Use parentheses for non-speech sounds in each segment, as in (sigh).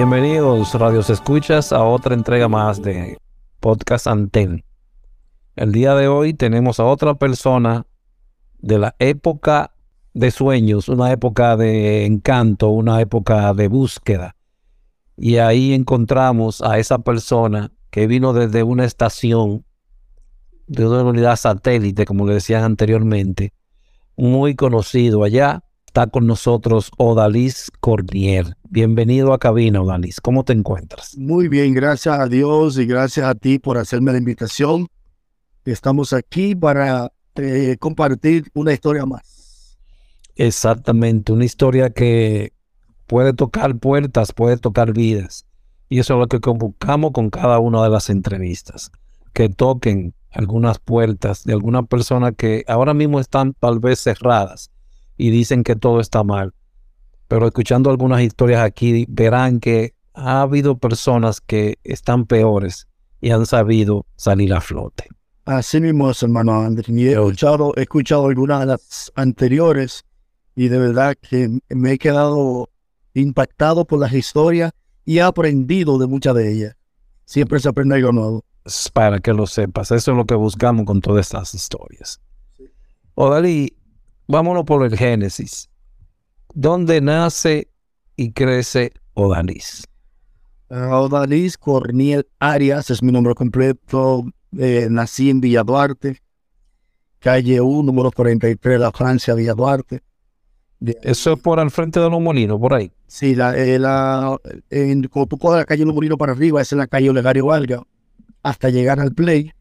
Bienvenidos, radios escuchas, a otra entrega más de Podcast Anten. El día de hoy tenemos a otra persona de la época de sueños, una época de encanto, una época de búsqueda. Y ahí encontramos a esa persona que vino desde una estación, de una unidad satélite, como le decían anteriormente, muy conocido allá Está con nosotros Odalis Cornier. Bienvenido a cabina, Odalis. ¿Cómo te encuentras? Muy bien, gracias a Dios y gracias a ti por hacerme la invitación. Estamos aquí para eh, compartir una historia más. Exactamente, una historia que puede tocar puertas, puede tocar vidas. Y eso es lo que buscamos con cada una de las entrevistas. Que toquen algunas puertas de alguna persona que ahora mismo están tal vez cerradas y dicen que todo está mal. Pero escuchando algunas historias aquí, verán que ha habido personas que están peores y han sabido salir a flote. Así mismo es, hermano Andrés. he escuchado, he escuchado algunas de las anteriores y de verdad que me he quedado impactado por las historias y he aprendido de muchas de ellas. Siempre se aprende algo nuevo. Para que lo sepas, eso es lo que buscamos con todas estas historias. Odalí, vámonos por el Génesis. ¿Dónde nace y crece Odalis? Odalis Corniel Arias es mi nombre completo. Eh, nací en Villa Duarte, calle 1, número 43, La Francia, Villa Duarte. Eso es por al frente de los molinos, por ahí. Sí, la, eh, la, en, cuando tú coges la calle Los Molinos para arriba, esa es la calle Olegario Valga, hasta llegar al Play.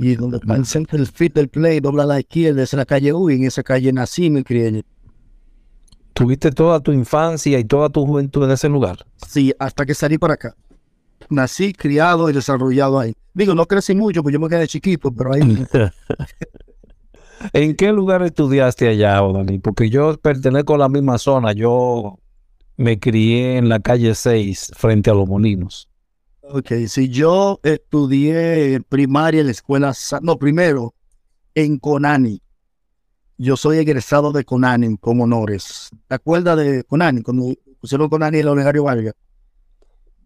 Y donde está el centro del fit del play, dobla a la izquierda, es la calle U, y en esa calle nací, me crié. ¿Tuviste toda tu infancia y toda tu juventud en ese lugar? Sí, hasta que salí para acá. Nací, criado y desarrollado ahí. Digo, no crecí mucho, pues yo me quedé chiquito, pero ahí. (laughs) ¿En qué lugar estudiaste allá, Odani? Porque yo pertenezco a la misma zona. Yo me crié en la calle 6, frente a los molinos. Ok, si yo estudié primaria en la escuela, no, primero en Conani. Yo soy egresado de Conani con honores. ¿Te acuerdas de Conani? Cuando pusieron Conani en la Olegario Vargas.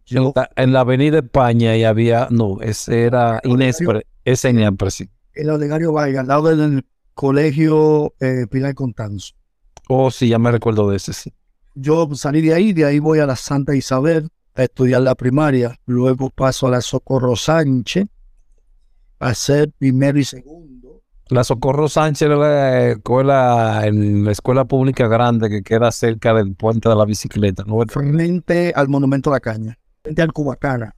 Yo, en la Avenida España y había, no, ese era Inespre, ese sí. En la Olegario Vargas, al lado del colegio eh, Pilar Contanzo. Oh, sí, ya me recuerdo de ese, sí. Yo salí de ahí, de ahí voy a la Santa Isabel, a estudiar la primaria, luego paso a la Socorro Sánchez a hacer primero y segundo. La Socorro Sánchez era la escuela, en la escuela pública grande que queda cerca del puente de la bicicleta, ¿no? Frente al Monumento de la Caña, frente al Cubacana.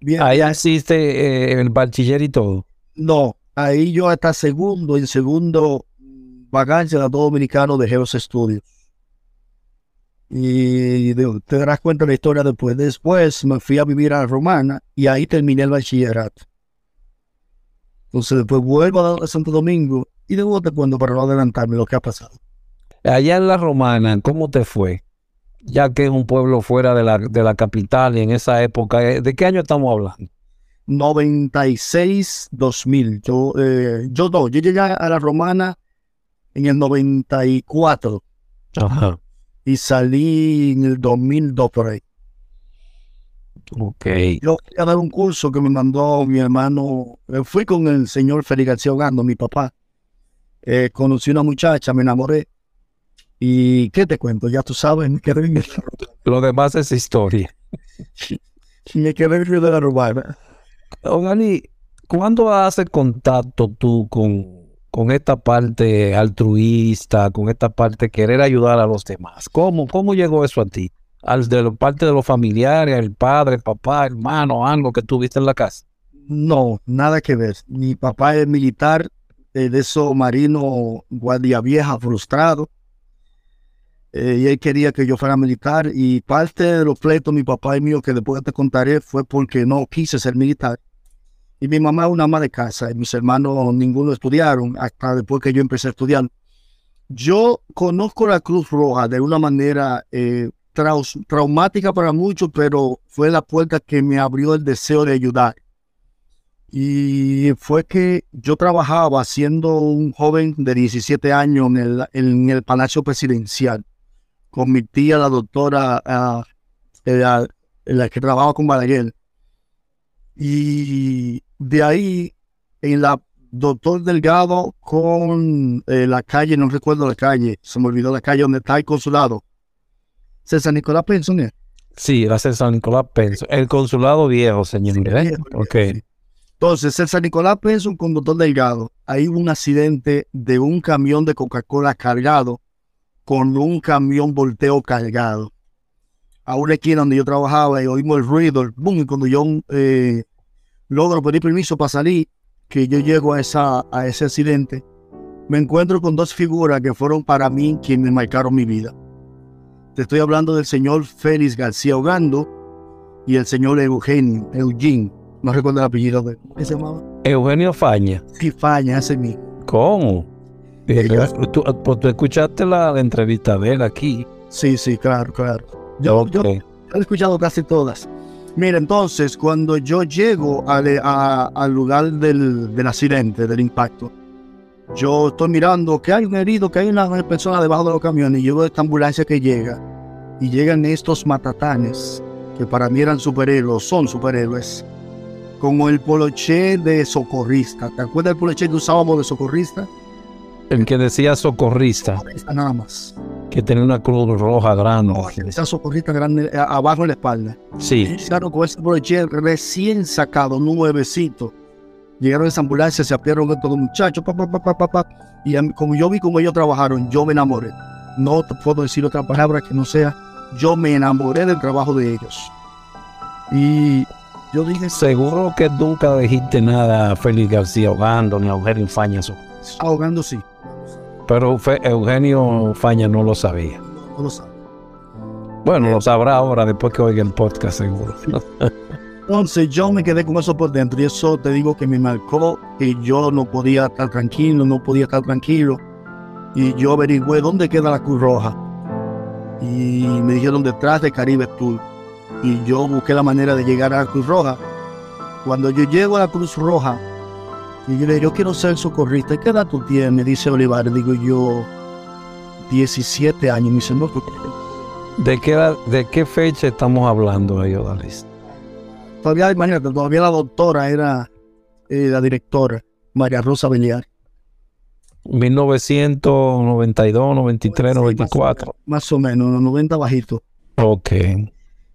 Bien, ahí existe eh, el bachiller y todo. No, ahí yo hasta segundo, en segundo vagancia de dominicano de Geos Estudios. Y te darás cuenta de la historia después. Después me fui a vivir a Romana y ahí terminé el bachillerato. Entonces después vuelvo a Santo Domingo y de te cuento para no adelantarme lo que ha pasado. Allá en la Romana, ¿cómo te fue? Ya que es un pueblo fuera de la, de la capital y en esa época, eh, ¿de qué año estamos hablando? 96, 2000. Yo, eh, yo no, yo llegué a la Romana en el 94. Ajá. Y salí en el 2002 por ahí. Ok. Yo quería dar un curso que me mandó mi hermano. Eh, fui con el señor Félix García Ogando, mi papá. Eh, conocí una muchacha, me enamoré. ¿Y qué te cuento? Ya tú sabes, me quedé en Lo demás es historia. (laughs) me quedé en el de la Romana. Ogani, ¿cuándo haces contacto tú con, con esta parte altruista, con esta parte querer ayudar a los demás? ¿Cómo, cómo llegó eso a ti? Al de la parte de los familiares, el padre, papá, hermano, algo que tuviste en la casa. No, nada que ver. Mi papá es militar, de esos marino guardia vieja, frustrado. Eh, y él quería que yo fuera militar. Y parte de los pleitos, mi papá y mío, que después te contaré, fue porque no quise ser militar. Y mi mamá es una ama de casa, y mis hermanos ninguno estudiaron, hasta después que yo empecé a estudiar. Yo conozco la Cruz Roja de una manera eh, traumática para muchos, pero fue la puerta que me abrió el deseo de ayudar. Y fue que yo trabajaba siendo un joven de 17 años en el, en el Palacio Presidencial con mi tía, la doctora, uh, la, la, que trabajaba con Balaguer. Y de ahí, en la Doctor Delgado con eh, la calle, no recuerdo la calle, se me olvidó la calle donde está el consulado. César Nicolás Penson, ¿eh? Sí, era César Nicolás Penson. El consulado viejo, señor. ¿eh? okay. Entonces, César Nicolás Penson con Doctor Delgado. Hay un accidente de un camión de Coca-Cola cargado con un camión volteo cargado. A una esquina donde yo trabajaba y oímos el ruido, el boom, y cuando yo eh, logro pedir permiso para salir, que yo llego a, esa, a ese accidente, me encuentro con dos figuras que fueron para mí quienes marcaron mi vida. Te estoy hablando del señor Félix García Ogando y el señor Eugenio, Eugene, no recuerdo el apellido de ¿Qué se llamaba? Eugenio Faña. Sí, Faña, ese mismo. ¿Cómo? ¿Tú, pues, ¿Tú, escuchaste la, entrevista de él aquí? Sí, sí, claro, claro. Yo, yo, he escuchado casi todas. Mira, entonces, cuando yo llego al lugar del, del, accidente, del impacto, yo estoy mirando que hay un herido, que hay una persona debajo de los camiones, y yo veo esta ambulancia que llega, y llegan estos matatanes, que para mí eran superhéroes, son superhéroes, como el poloché de socorrista. ¿Te acuerdas del poloché que usábamos de socorrista? El que decía socorrista. Nada más. Que tenía una cruz roja grande. esa socorrista grande eh, abajo en la espalda. Sí. Claro, con ese proyecto recién sacado, nuevecito. Llegaron esa ambulancia, se apiaron todos los muchachos, pa, pa, pa, pa, pa, y como yo vi cómo ellos trabajaron, yo me enamoré. No te puedo decir otra palabra que no sea, yo me enamoré del trabajo de ellos. Y yo dije... Seguro que nunca dijiste nada a Félix García ahogando, ni a Eugenio Faña. Ahogando sí. Pero Eugenio Faña no lo sabía. No lo sabe. Bueno, lo sabrá ahora después que oiga el podcast seguro. Entonces yo me quedé con eso por dentro y eso te digo que me marcó que yo no podía estar tranquilo, no podía estar tranquilo. Y yo averigüé dónde queda la Cruz Roja. Y me dijeron detrás de Caribe Tour. Y yo busqué la manera de llegar a la Cruz Roja. Cuando yo llego a la Cruz Roja, y yo le digo, yo quiero ser socorrista. ¿Qué edad tú tienes? Me dice Olivar. Digo yo, 17 años. Me dice, no, ¿De qué, ¿De qué fecha estamos hablando ahí, Odalis? Todavía, imagínate, todavía la doctora era eh, la directora, María Rosa Belliar. 1992, 93, 94. Más o menos, los 90 bajito. Ok.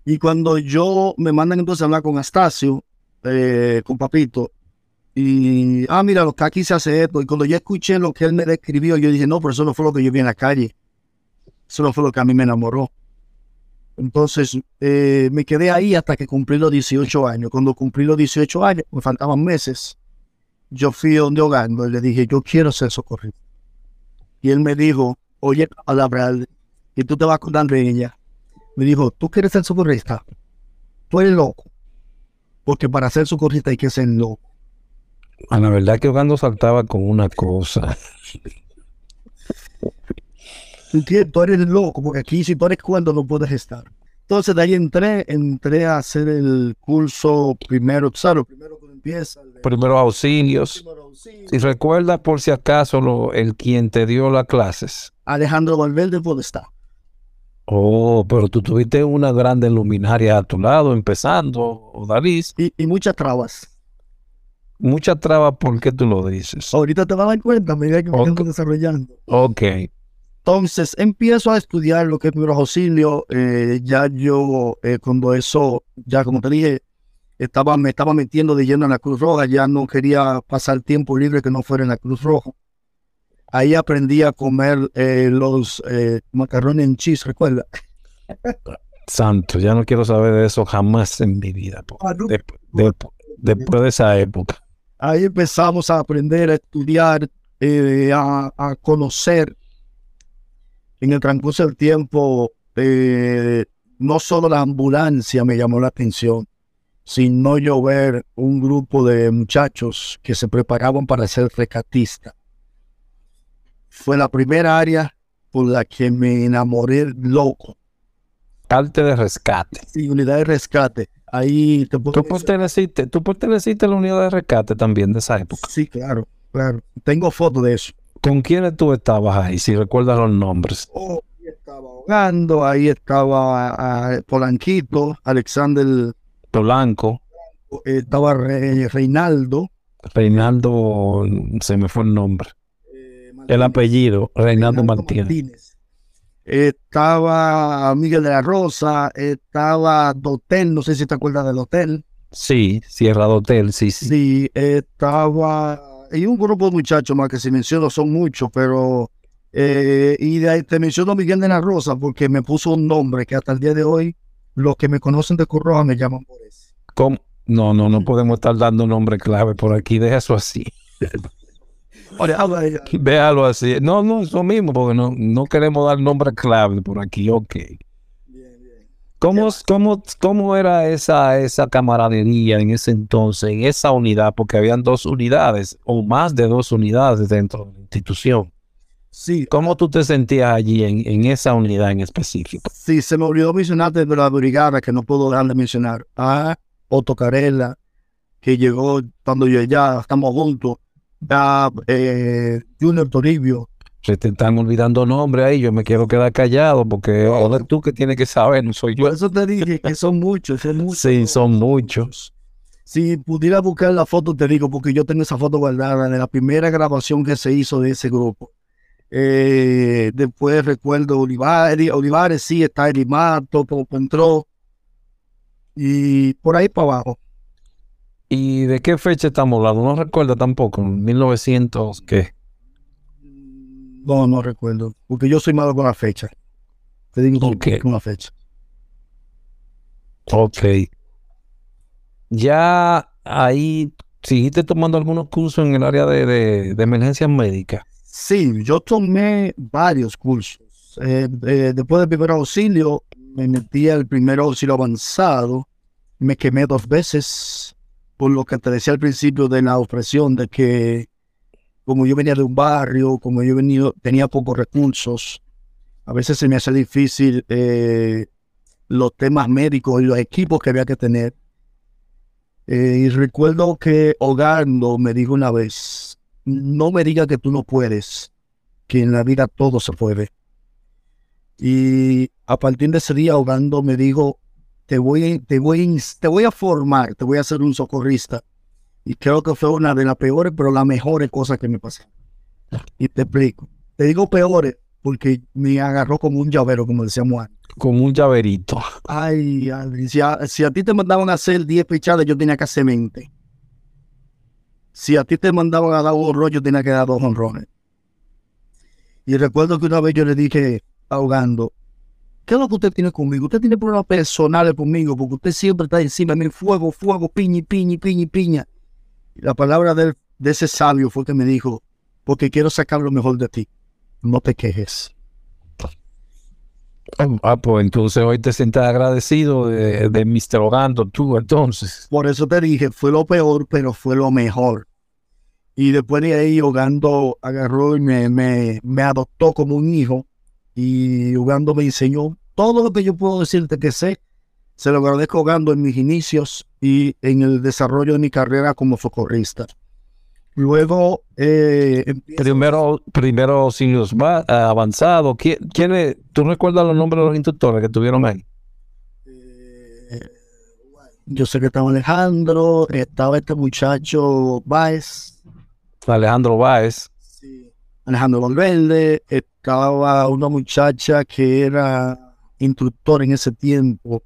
Y cuando yo me mandan entonces a hablar con Astacio, eh, con Papito, y, ah, mira, lo que aquí se hace esto. Y cuando yo escuché lo que él me describió, yo dije, no, pero eso no fue lo que yo vi en la calle. Eso no fue lo que a mí me enamoró. Entonces, eh, me quedé ahí hasta que cumplí los 18 años. Cuando cumplí los 18 años, me faltaban meses, yo fui donde Hogando y le dije, yo quiero ser socorrido. Y él me dijo, oye, palabra, y tú te vas a acordar ella. Me dijo, ¿tú quieres ser socorrista? Tú eres loco. Porque para ser socorrista hay que ser loco. A la verdad que Ogando saltaba con una cosa. Tú, entiendes? Tú eres loco, porque aquí si tú eres cuando no puedes estar. Entonces de ahí entré, entré a hacer el curso primero, ¿sabes? Primero uno empieza. Primeros auxilios. primero auxilio. Si recuerdas por si acaso lo- el quien te dio las clases. Alejandro Valverde Podestá. Oh, pero tú tuviste una grande luminaria a tu lado empezando, David. Y, y muchas trabas. Mucha traba, ¿por qué tú lo dices? Ahorita te vas a dar cuenta a medida que me Ok. sigo desarrollando. Ok. Entonces empiezo a estudiar lo que es primeros auxilios. eh, ya yo, eh, cuando eso, ya como te dije, estaba, me estaba metiendo de lleno en la Cruz Roja, ya no quería pasar tiempo libre que no fuera en la Cruz Roja. Ahí aprendí a comer eh, los eh, macarrones en cheese, ¿recuerda? Santo, ya no quiero saber de eso jamás en mi vida. po. Ah, no. De- de- después de esa época. Ahí empezamos a aprender, a estudiar, eh, a, a conocer. En el transcurso del tiempo, eh, no solo la ambulancia me llamó la atención, sino yo ver un grupo de muchachos que se preparaban para ser rescatistas. Fue la primera área por la que me enamoré loco. Arte de rescate. Y unidad de rescate. Ahí te puedo ¿Tú perteneciste, tú perteneciste a la unidad de rescate también de esa época? Sí, claro, claro. Tengo fotos de eso. ¿Con quiénes tú estabas ahí? Si recuerdas los nombres. Oh, ahí estaba ahogando, ahí estaba ah, Polanquito, Alexander, Polanco, eh, estaba Re- Reinaldo. Reinaldo, se me fue el nombre. El apellido, Reinaldo Martínez. Estaba Miguel de la Rosa, estaba Dotel, no sé si te acuerdas del hotel. Sí, Sierra de Hotel, sí, sí. Sí, estaba. Y un grupo de muchachos más que si menciono son muchos, pero. eh, y de ahí te menciono Miguel de la Rosa porque me puso un nombre que hasta el día de hoy los que me conocen de Curroja me llaman por eso. ¿Cómo? No, no, no podemos estar dando nombre clave por aquí. Deja eso así. (laughs) De- Déjalo (laughs) así. No, no, eso mismo, porque no, no queremos dar nombre clave por aquí. Ok. ¿Cómo, cómo, cómo era esa, esa camaradería en ese entonces, en esa unidad? Porque habían dos unidades o más de dos unidades dentro de la institución. Sí, ¿Cómo tú te sentías allí en, en esa unidad en específico? sí, se me olvidó mencionarte de la brigada que no puedo dejar de mencionar. A Otto Carella, que llegó cuando yo ya estamos juntos. A eh, Junior Toribio. Se te están olvidando nombres ahí. Yo me quiero quedar callado porque ahora tú que tienes que saber, no soy yo. Por eso te dije que son muchos, son muchos. Sí, son muchos. Si pudiera buscar la foto, te digo, porque yo tengo esa foto guardada de la primera grabación que se hizo de ese grupo. Eh, después recuerdo Olivares, Olivares sí, está Erimato, Popo entró. Y por ahí para abajo. ¿Y de qué fecha estamos hablando? No recuerdo tampoco. 1900, ¿qué? No, no recuerdo, porque yo soy malo con la fecha. Te digo Ok. con la fecha. Ok. Ya ahí seguiste tomando algunos cursos en el área de, de, de emergencias médicas. Sí, yo tomé varios cursos. Eh, eh, después del primer auxilio, me metí al primer auxilio avanzado. Me quemé dos veces, por lo que te decía al principio de la opresión, de que como yo venía de un barrio, como yo venía, tenía pocos recursos, a veces se me hace difícil eh, los temas médicos y los equipos que había que tener. Eh, y recuerdo que Hogando me dijo una vez, no me diga que tú no puedes, que en la vida todo se puede. Y a partir de ese día, Hogando me dijo, te voy, te voy, te voy a formar, te voy a hacer un socorrista. Y creo que fue una de las peores, pero las mejores cosas que me pasaron. Y te explico. Te digo peores porque me agarró como un llavero, como decíamos antes. Como un llaverito. Ay, si a, si a ti te mandaban a hacer 10 pichadas, yo tenía que hacer 20. Si a ti te mandaban a dar un honrón, yo tenía que dar dos honrones. Y recuerdo que una vez yo le dije, ahogando, ¿qué es lo que usted tiene conmigo? Usted tiene problemas personales conmigo, porque usted siempre está encima de mí, fuego, fuego, piña, piña, piña, piña. Y la palabra de, de ese sabio fue que me dijo, porque quiero sacar lo mejor de ti. No te quejes. Ah, pues entonces hoy te sientes agradecido de, de Mr. Ogando, tú entonces. Por eso te dije, fue lo peor, pero fue lo mejor. Y después de ahí, Ugando agarró y me, me, me adoptó como un hijo. Y Ugando me enseñó todo lo que yo puedo decirte que sé. Se lo agradezco Ugando en mis inicios y en el desarrollo de mi carrera como socorrista. Luego, eh, Primero, primero auxilios va- avanzados. ¿Quién, quién es- ¿Tú recuerdas los nombres de los instructores que tuvieron ahí? Eh, yo sé que estaba Alejandro, estaba este muchacho Baez, Alejandro Báez. Alejandro Valverde, estaba una muchacha que era instructor en ese tiempo.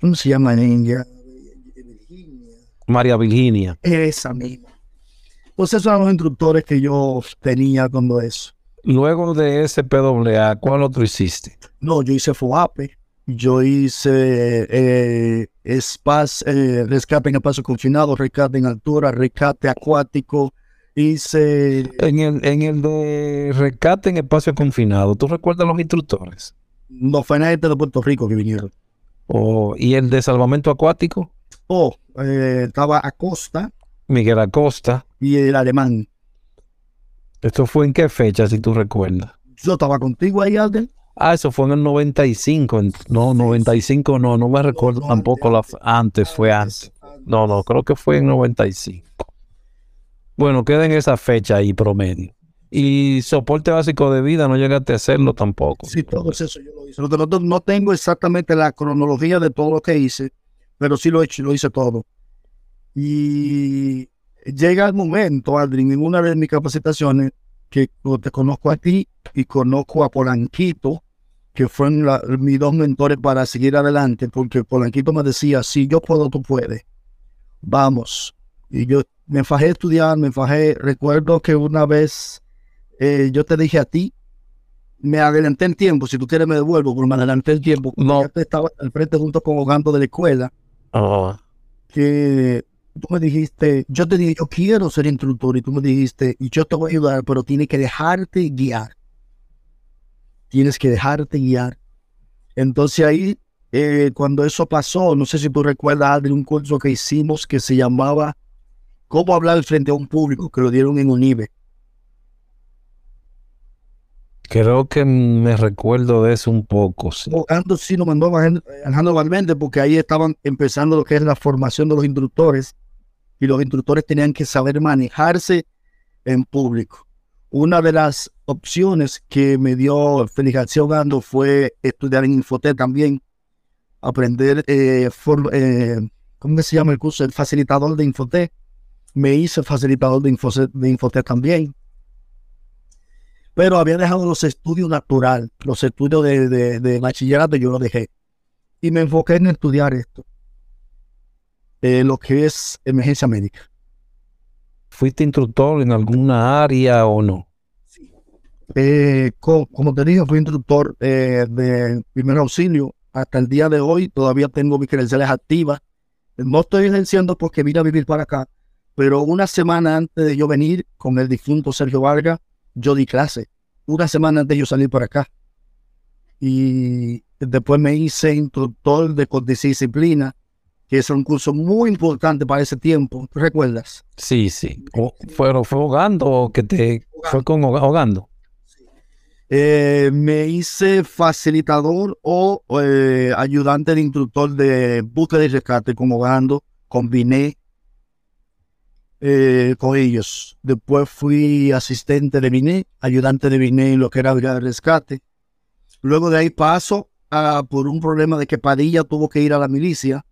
¿Cómo se llama ella? María Virginia. Esa misma. Pues esos eran los instructores que yo tenía cuando eso. Luego de ese PWA, ¿cuál otro hiciste? No, yo hice FOAPE, yo hice eh, spas, eh, rescate en espacio confinado, rescate en altura, rescate acuático, hice, En el, en el de rescate en espacio confinado, ¿tú recuerdas los instructores? no fue de Puerto Rico que vinieron. O- ¿Y el de salvamento acuático? Oh, eh, estaba Acosta Miguel Acosta. y el alemán. ¿Esto fue en qué fecha, si tú recuerdas? Yo estaba contigo ahí, Alden. Ah, eso fue en el 95. en- No, 95 no, no me recuerdo no, tampoco. La, antes, antes, fue antes. No, no, creo que fue en 95. Bueno, queda en esa fecha ahí promedio. Y soporte básico de vida no llegaste a hacerlo tampoco. Sí, todo eso yo lo hice. No, no- no tengo exactamente la cronología de todo lo que hice, pero sí lo he hecho, lo hice todo. Y llega el momento, Aldrin, en una de mis capacitaciones, que te conozco a ti y conozco a Polanquito, que fueron mis dos mentores para seguir adelante, porque Polanquito me decía, si yo puedo, tú puedes. Vamos. Y yo me fajé a estudiar, me fajé. Recuerdo que una vez eh, yo te dije a ti, me adelanté el tiempo, si tú quieres me devuelvo, pero me adelanté el tiempo. No. Te estaba al frente junto con Ogando de la escuela, Ah, que tú me dijiste, yo te dije, yo quiero ser instructor, y tú me dijiste, y yo te voy a ayudar, pero tienes que dejarte guiar. Tienes que dejarte guiar. Entonces ahí, eh, cuando eso pasó, no sé si tú recuerdas de un curso que hicimos que se llamaba Cómo hablar frente a un público, que lo dieron en UNIBE. creo que me recuerdo de eso un poco. sí. Ogando sí lo mandó a Alejandro- Valverde porque ahí estaban empezando lo que es la formación de los instructores y los instructores tenían que saber manejarse en público. Una de las opciones que me dio Félix García Ogando fue estudiar en Infotec también, aprender, eh, for- eh, ¿cómo se llama el curso? El facilitador de Infotec. Me hice facilitador de Infotec, de Infotec también. Pero había dejado los estudios natural, los estudios de, de, de bachillerato yo los dejé. Y me enfoqué en estudiar esto, eh, lo que es emergencia médica. ¿Fuiste instructor en alguna área o no? Eh, co- como te dije, fui instructor eh, de primer auxilio. Hasta el día de hoy todavía tengo mis credenciales activas. No estoy ejerciendo porque vine a vivir para acá, pero una semana antes de yo venir con el difunto Sergio Vargas, yo di clase. Una semana antes de yo salir para acá. Y después me hice instructor de disciplina, que es un curso muy importante para ese tiempo. ¿Tú recuerdas? Sí, sí. O- ¿Fue, fue ahogando o que te fue con ahoga- ahogando? Eh, me hice facilitador o eh, ayudante de instructor de búsqueda y rescate con Ogando, combiné eh, con ellos. Después fui asistente de Biné, ayudante de Biné en lo que era brigada de rescate. Luego de ahí paso a, por un problema de que Padilla tuvo que ir a la milicia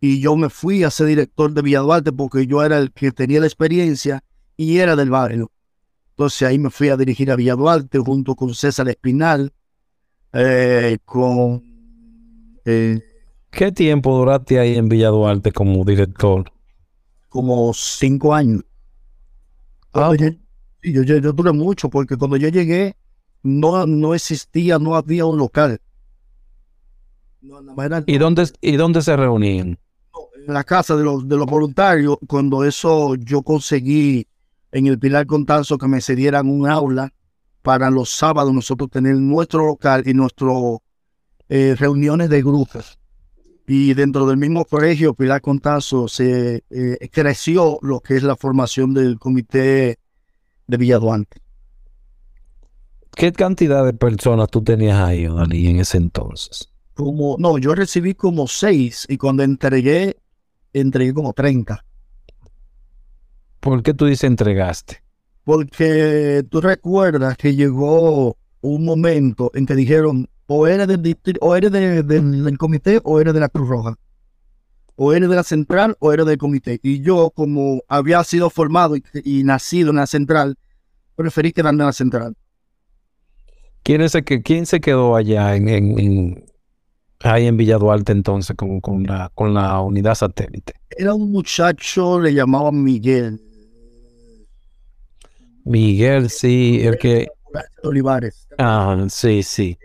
y yo me fui a ser director de Villa Duarte porque yo era el que tenía la experiencia y era del barrio. Entonces ahí me fui a dirigir a Villa Duarte junto con César Espinal, eh, con eh, ¿Qué tiempo duraste ahí en Villa Duarte como director? Como cinco años. Ah, yo, yo, yo, yo duré mucho porque cuando yo llegué no, no existía, no había un local. No, ¿Y dónde, ¿Y dónde se reunían? en la casa de los, de los voluntarios, cuando eso yo conseguí en el Pilar Contanzo que me cedieran un aula para los sábados nosotros tener nuestro local y nuestras reuniones de grupos. Y dentro del mismo colegio, Pilar Contazo, se eh, creció lo que es la formación del comité de Villaduante. ¿Qué cantidad de personas tú tenías ahí, Dani, en ese entonces? Como, no, yo recibí como seis y cuando entregué, entregué como 30. ¿Por qué tú dices entregaste? Porque tú recuerdas que llegó un momento en que dijeron, o eres del, distri- o eres de- del- del comité o eres de la Cruz Roja. O eres de la central o eres del comité. Y yo, como había sido formado y, y nacido en la central, preferí quedarme en la central. ¿Quién, es el que, quién se quedó allá en, en- en- ahí en Villa Duarte entonces con, con la, con la unidad satélite? Era un muchacho, le llamaban Miguel. Miguel, sí, el que... Olivares. Ah, sí, sí.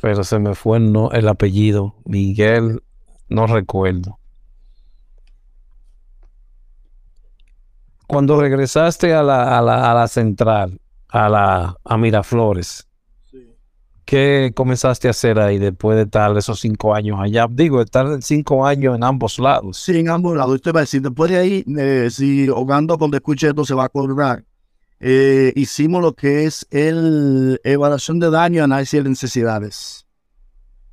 Pero se me fue el, no- el apellido. Miguel, no recuerdo. Cuando regresaste a la, a la, a la central, a la a Miraflores, ¿qué comenzaste a hacer ahí después de estar esos cinco años allá? Digo, estar cinco años en ambos lados. Sí, en ambos lados. Usted va a decir, después de ahí, eh, si Hogando cuando escuche esto se va a acordar. Eh, hicimos lo que es el evaluación de daño análisis de necesidades.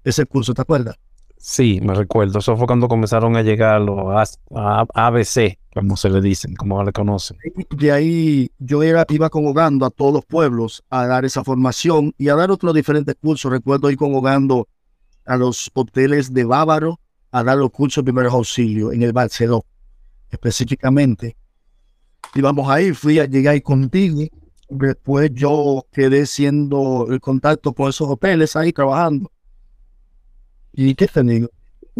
Ese curso, ¿te acuerdas? Sí, me recuerdo. Eso fue cuando comenzaron a llegar los ABC, como se le dicen, como le conocen. De ahí yo era, iba convocando a todos los pueblos a dar esa formación y a dar otros diferentes cursos. Recuerdo ir convocando a los hoteles de Bávaro a dar los cursos de primeros auxilios en el Barceló, específicamente. Íbamos ahí, fui a llegar ahí contigo. Después yo quedé siendo el contacto con esos hoteles ahí trabajando. ¿Y qué te digo?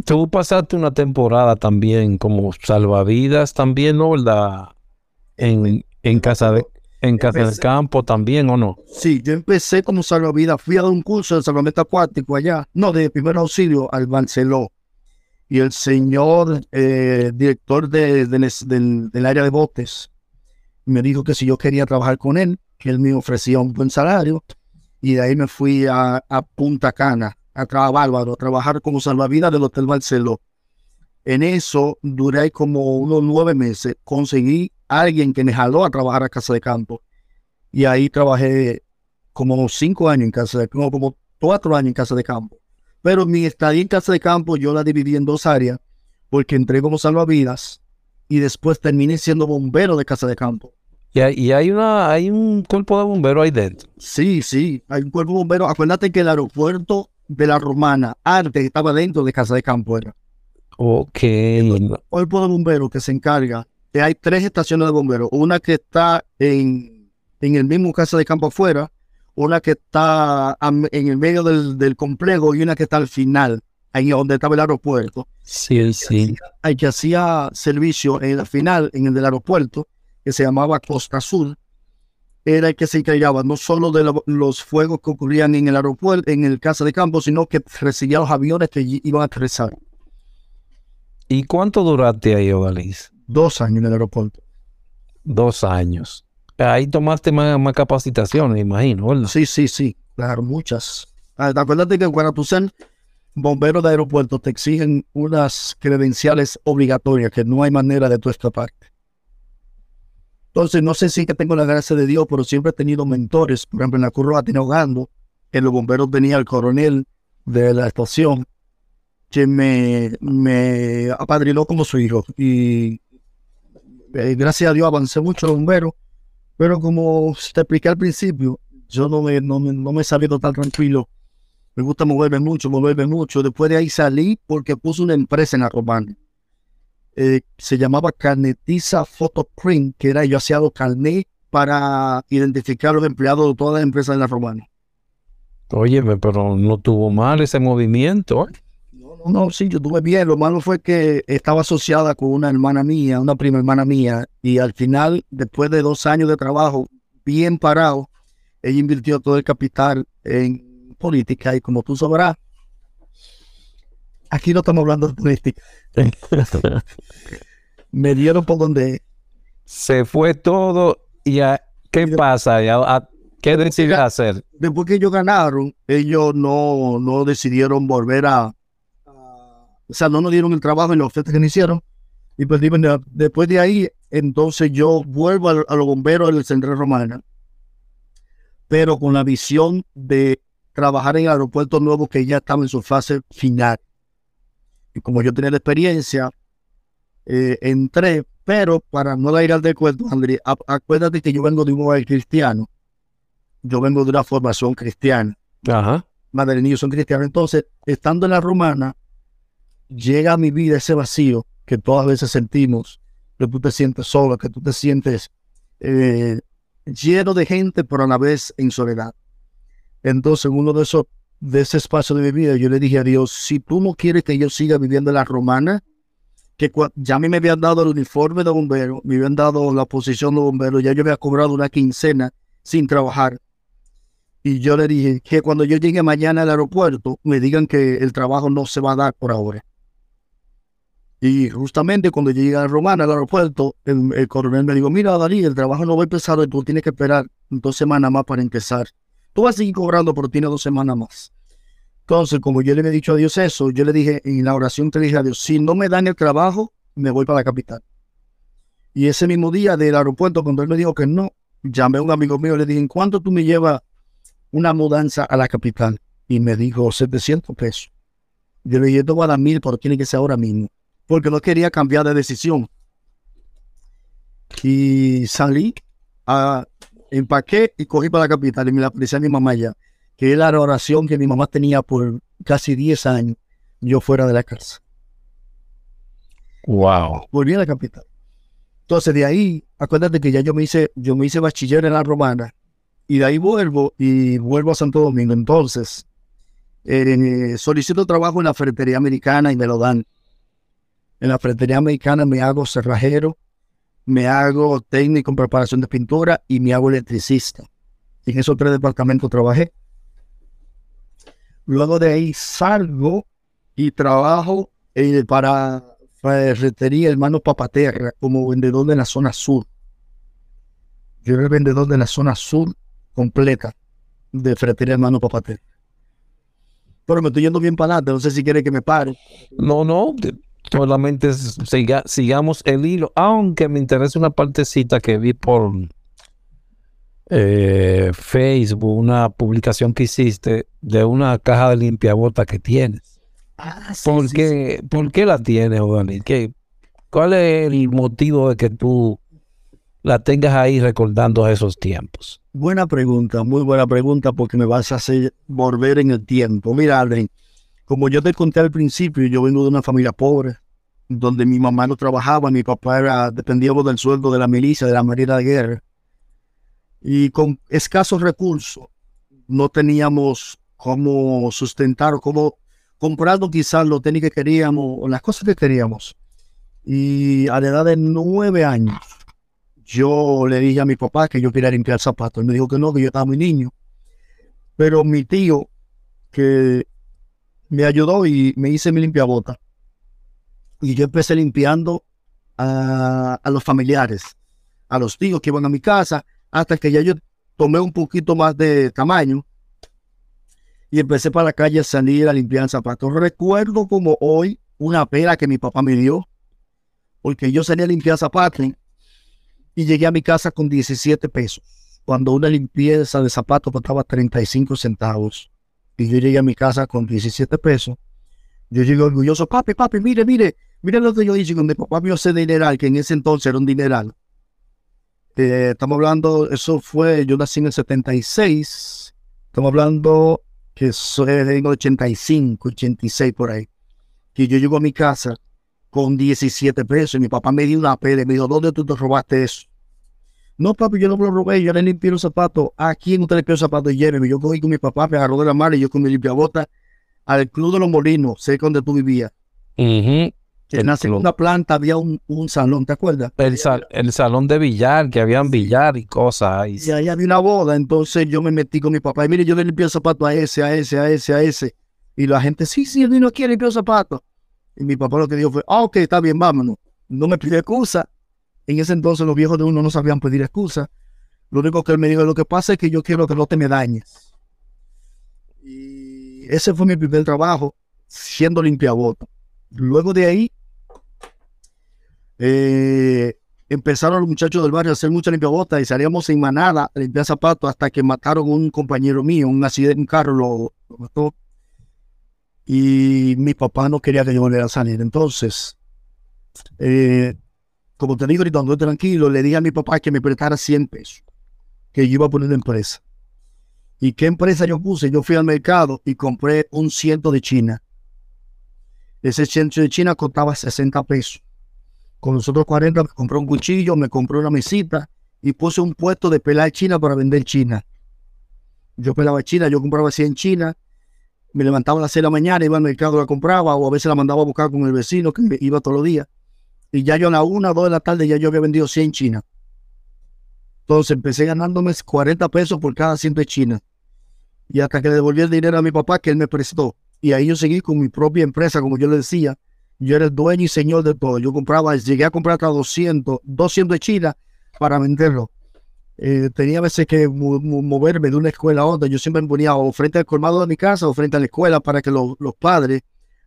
Tú pasaste una temporada también como salvavidas también, ¿no? ¿Verdad? En, en casa de en casa del Empecé. campo también, ¿o no? Sí, yo empecé como salvavidas, fui a dar un curso de salvamento acuático allá, no, de primer auxilio al Barceló. Y el señor eh, director de- de les- del, del área de botes me dijo que si yo quería trabajar con él, que él me ofrecía un buen salario. Y de ahí me fui a, a Punta Cana, a trabajar, Bárbaro, a trabajar como salvavidas del Hotel Barceló. En eso duré como unos nueve meses. Conseguí alguien que me jaló a trabajar a Casa de Campo. Y ahí trabajé como cinco años en casa de como, como cuatro años en casa de campo. Pero mi estadía en casa de campo yo la dividí en dos áreas, porque entré como salvavidas y después terminé siendo bombero de casa de campo. Y hay, y hay una hay un cuerpo de bomberos ahí dentro. Sí, sí, hay un cuerpo bombero. Acuérdate que el aeropuerto de la Romana, antes estaba dentro de casa de campo. Era. Ok. cuerpo de bomberos que se encarga, que hay tres estaciones de bomberos, una que está en, en el mismo casa de campo afuera, una que está en el medio del, del complejo y una que está al final, ahí donde estaba el aeropuerto. Sí, sí. Hay que hacía servicio en la final, en el del aeropuerto, que se llamaba Costa Azul, era el que se encargaba no solo de lo- los fuegos que ocurrían en el aeropuerto, en el casa de campo, sino que recibía los aviones que iban a aterrizar. ¿Y cuánto duraste ahí, Odalis? Dos años en el aeropuerto. Dos años. Ahí tomaste más, más capacitación, me imagino, ¿verdad? Sí, sí, sí, claro, muchas. Ah, Acuérdate que cuando tú seas bombero de aeropuerto te exigen unas credenciales obligatorias que no hay manera de tú escaparte. Entonces, no sé si que tengo la gracia de Dios, pero siempre he tenido mentores. Por ejemplo, en la curva tenía ahogando, en los bomberos tenía el coronel de la estación que me, me apadrinó como su hijo. Y eh, gracias a Dios avancé mucho los bomberos. Pero como te expliqué al principio, yo no me, no, me- no me he sabido tan tranquilo. Me gusta moverme mucho, moverme mucho. Después de ahí salí porque puse una empresa en la Romana. Eh, se llamaba Carnetiza Photoprint, que era yo hacía los carnet para identificar a los empleados de todas las empresas de la Romana. Óyeme, pero no tuvo mal ese movimiento, ¿eh? No, no, no, sí, yo tuve bien. Lo malo fue que estaba asociada con una hermana mía, una prima hermana mía, y al final, después de dos años de trabajo bien parado, ella invirtió todo el capital en política y como tú sabrás, aquí no estamos hablando de política. (laughs) Me dieron por donde Se fue todo y a- ¿qué pasa? ¿Y a- a- ¿Qué decidió hacer? después que ellos ganaron, ellos no, no decidieron volver a, o sea, no nos dieron el trabajo en la oferta que nos hicieron. Y pues después de ahí, entonces yo vuelvo a, los bomberos del Centro Romana, pero con la visión de trabajar en el aeropuerto nuevo que ya estaba en su fase final. Y como yo tenía la experiencia, eh, entré, pero para no ir al descuento, André, acuérdate que yo vengo de un hogar cristiano. Yo vengo de una formación cristiana. Ajá. Madre niños son cristianos. Entonces, estando en la romana, llega a mi vida ese vacío que todas veces sentimos, que tú te sientes solo, que tú te sientes eh, lleno de gente, pero a la vez en soledad. Entonces, en uno de esos, de ese espacio de mi vida, yo le dije a Dios, si tú no quieres que yo siga viviendo en la romana, que ya a mí me habían dado el uniforme de bombero, me habían dado la posición de bombero, ya yo había cobrado una quincena sin trabajar. Y yo le dije que cuando yo llegue mañana al aeropuerto, me digan que el trabajo no se va a dar por ahora. Y justamente cuando llegué a Romana, al aeropuerto, el, coronel me dijo, mira, Dalí, el trabajo no va a empezar tú tienes que esperar dos semanas más para empezar. Tú vas a seguir cobrando, pero tienes dos semanas más. Entonces, como yo le había dicho a Dios eso, yo le dije, en la oración te dije a Dios, si no me dan el trabajo, me voy para la capital. Y ese mismo día del aeropuerto, cuando él me dijo que no, llamé a un amigo mío, le dije, ¿en cuánto tú me llevas una mudanza a la capital? Y me dijo, 700 pesos. Yo le dije, esto va a dar mil, pero tiene que ser ahora mismo porque no quería cambiar de decisión. Y salí, a, empaqué y cogí para la capital y me la aparecí a mi mamá ya, que era la oración que mi mamá tenía por casi 10 años, yo fuera de la casa. Wow. Volví a la capital. Entonces de ahí, acuérdate que ya yo me hice, yo me hice bachiller en la romana y de ahí vuelvo y vuelvo a Santo Domingo. Entonces, eh, solicito trabajo en la ferretería americana y me lo dan. En la ferretería americana me hago cerrajero, me hago técnico en preparación de pintura y me hago electricista. En esos tres departamentos trabajé. Luego de ahí salgo y trabajo para ferretería Hermano Papaterra como vendedor de la zona sur. Yo era el vendedor de la zona sur completa de ferretería Hermano Papaterra. Pero me estoy yendo bien para adelante, no sé si quiere que me pare. No, no, solamente sigamos el hilo, aunque me interesa una partecita que vi por eh, Facebook, una publicación que hiciste de una caja de limpiabota que tienes. Ah, ¿Por, qué, ¿Por qué la tienes, Dani? ¿Cuál es el motivo de que tú la tengas ahí recordando a esos tiempos? Buena pregunta, muy buena pregunta, porque me vas a hacer volver en el tiempo. Mira, Alvin, como yo te conté al principio, yo vengo de una familia pobre, donde mi mamá no trabajaba, mi papá era, dependíamos del sueldo de la milicia, de la marina de guerra. Y con escasos recursos, no teníamos cómo sustentar cómo comprarlo quizás lo técnico que queríamos o las cosas que queríamos. Y a la edad de nueve años, yo le dije a mi papá que yo quería limpiar zapatos. Él me dijo que no, que yo estaba muy niño. Pero mi tío, que me ayudó y me hice mi limpiabota. Y yo empecé limpiando a, los familiares, a los tíos que iban a mi casa, hasta que ya yo tomé un poquito más de tamaño y empecé para la calle a salir a limpiar zapatos. Recuerdo como hoy una pera que mi papá me dio, porque yo salí a limpiar zapatos y llegué a mi casa con 17 pesos, cuando una limpieza de zapatos costaba 35 centavos. Y yo llegué a mi casa con 17 pesos. Yo llegué orgulloso, papi, papi, mire, mire, mire lo que yo hice con mi papá vio ese dineral, que en ese entonces era un dineral. Eh, estamos hablando, eso fue, yo nací en el 76, estamos hablando que soy en el 85, 86 por ahí. Y yo llego a mi casa con 17 pesos y mi papá me dio una pele, me dijo, ¿dónde tú te robaste eso? No, papi, yo no me lo robé, yo le limpié los zapatos. ¿A quién usted limpió los zapatos? Y lléveme. Yo cogí con mi papá, me agarró de la mano y yo con mi limpiabota al Club de los Molinos, sé donde tú vivías. En la segunda planta había un, salón, ¿te acuerdas? El, el, salón de billar, que habían billar y cosas. Y ahí había una boda, entonces yo me metí con mi papá. Y mire, yo le limpié el zapato a ese, a ese, a ese, a ese. Y la gente, sí, sí, él vino aquí a limpiar zapatos. Y mi papá lo que dijo fue, ah, ok, está bien, vámonos. No me pidió excusa. En ese entonces los viejos de uno no sabían pedir excusa. Lo único que él me dijo, lo que pasa es que yo quiero que no te me dañes. Y ese fue mi primer trabajo, siendo limpiaboto. Luego de ahí, eh, empezaron los muchachos del barrio a hacer mucha limpiabota y salíamos en manada a limpiar zapatos hasta que mataron a un compañero mío, un accidente, un carro lo mató. Y mi papá no quería que yo volviera a salir. Entonces, eh, como te digo ahorita, tranquilo, le dije a mi papá que me prestara 100 pesos, que yo iba a poner en empresa. ¿Y qué empresa yo puse? Yo fui al mercado y compré un ciento de China. Ese ciento de China costaba 60 pesos. Con los otros 40 me compré un cuchillo, me compré una mesita y puse un puesto de pelar China para vender China. Yo pelaba China, yo compraba así en China, me levantaba a las 6 de la mañana, iba al mercado, la compraba o a veces la mandaba a buscar con el vecino que iba todos los días. Y ya yo a la 1 o 2 de la tarde ya yo había vendido 100 China. Entonces empecé ganándome 40 pesos por cada 100 de China. Y hasta que le devolví el dinero a mi papá que él me prestó. Y ahí yo seguí con mi propia empresa, como yo le decía. Yo era el dueño y señor de todo. Yo compraba, llegué a comprar hasta 200, 200 de China para venderlo. Eh, tenía veces que mo- mo- moverme de una escuela a otra. Yo siempre me ponía o frente al colmado de mi casa o frente a la escuela para que los, los padres,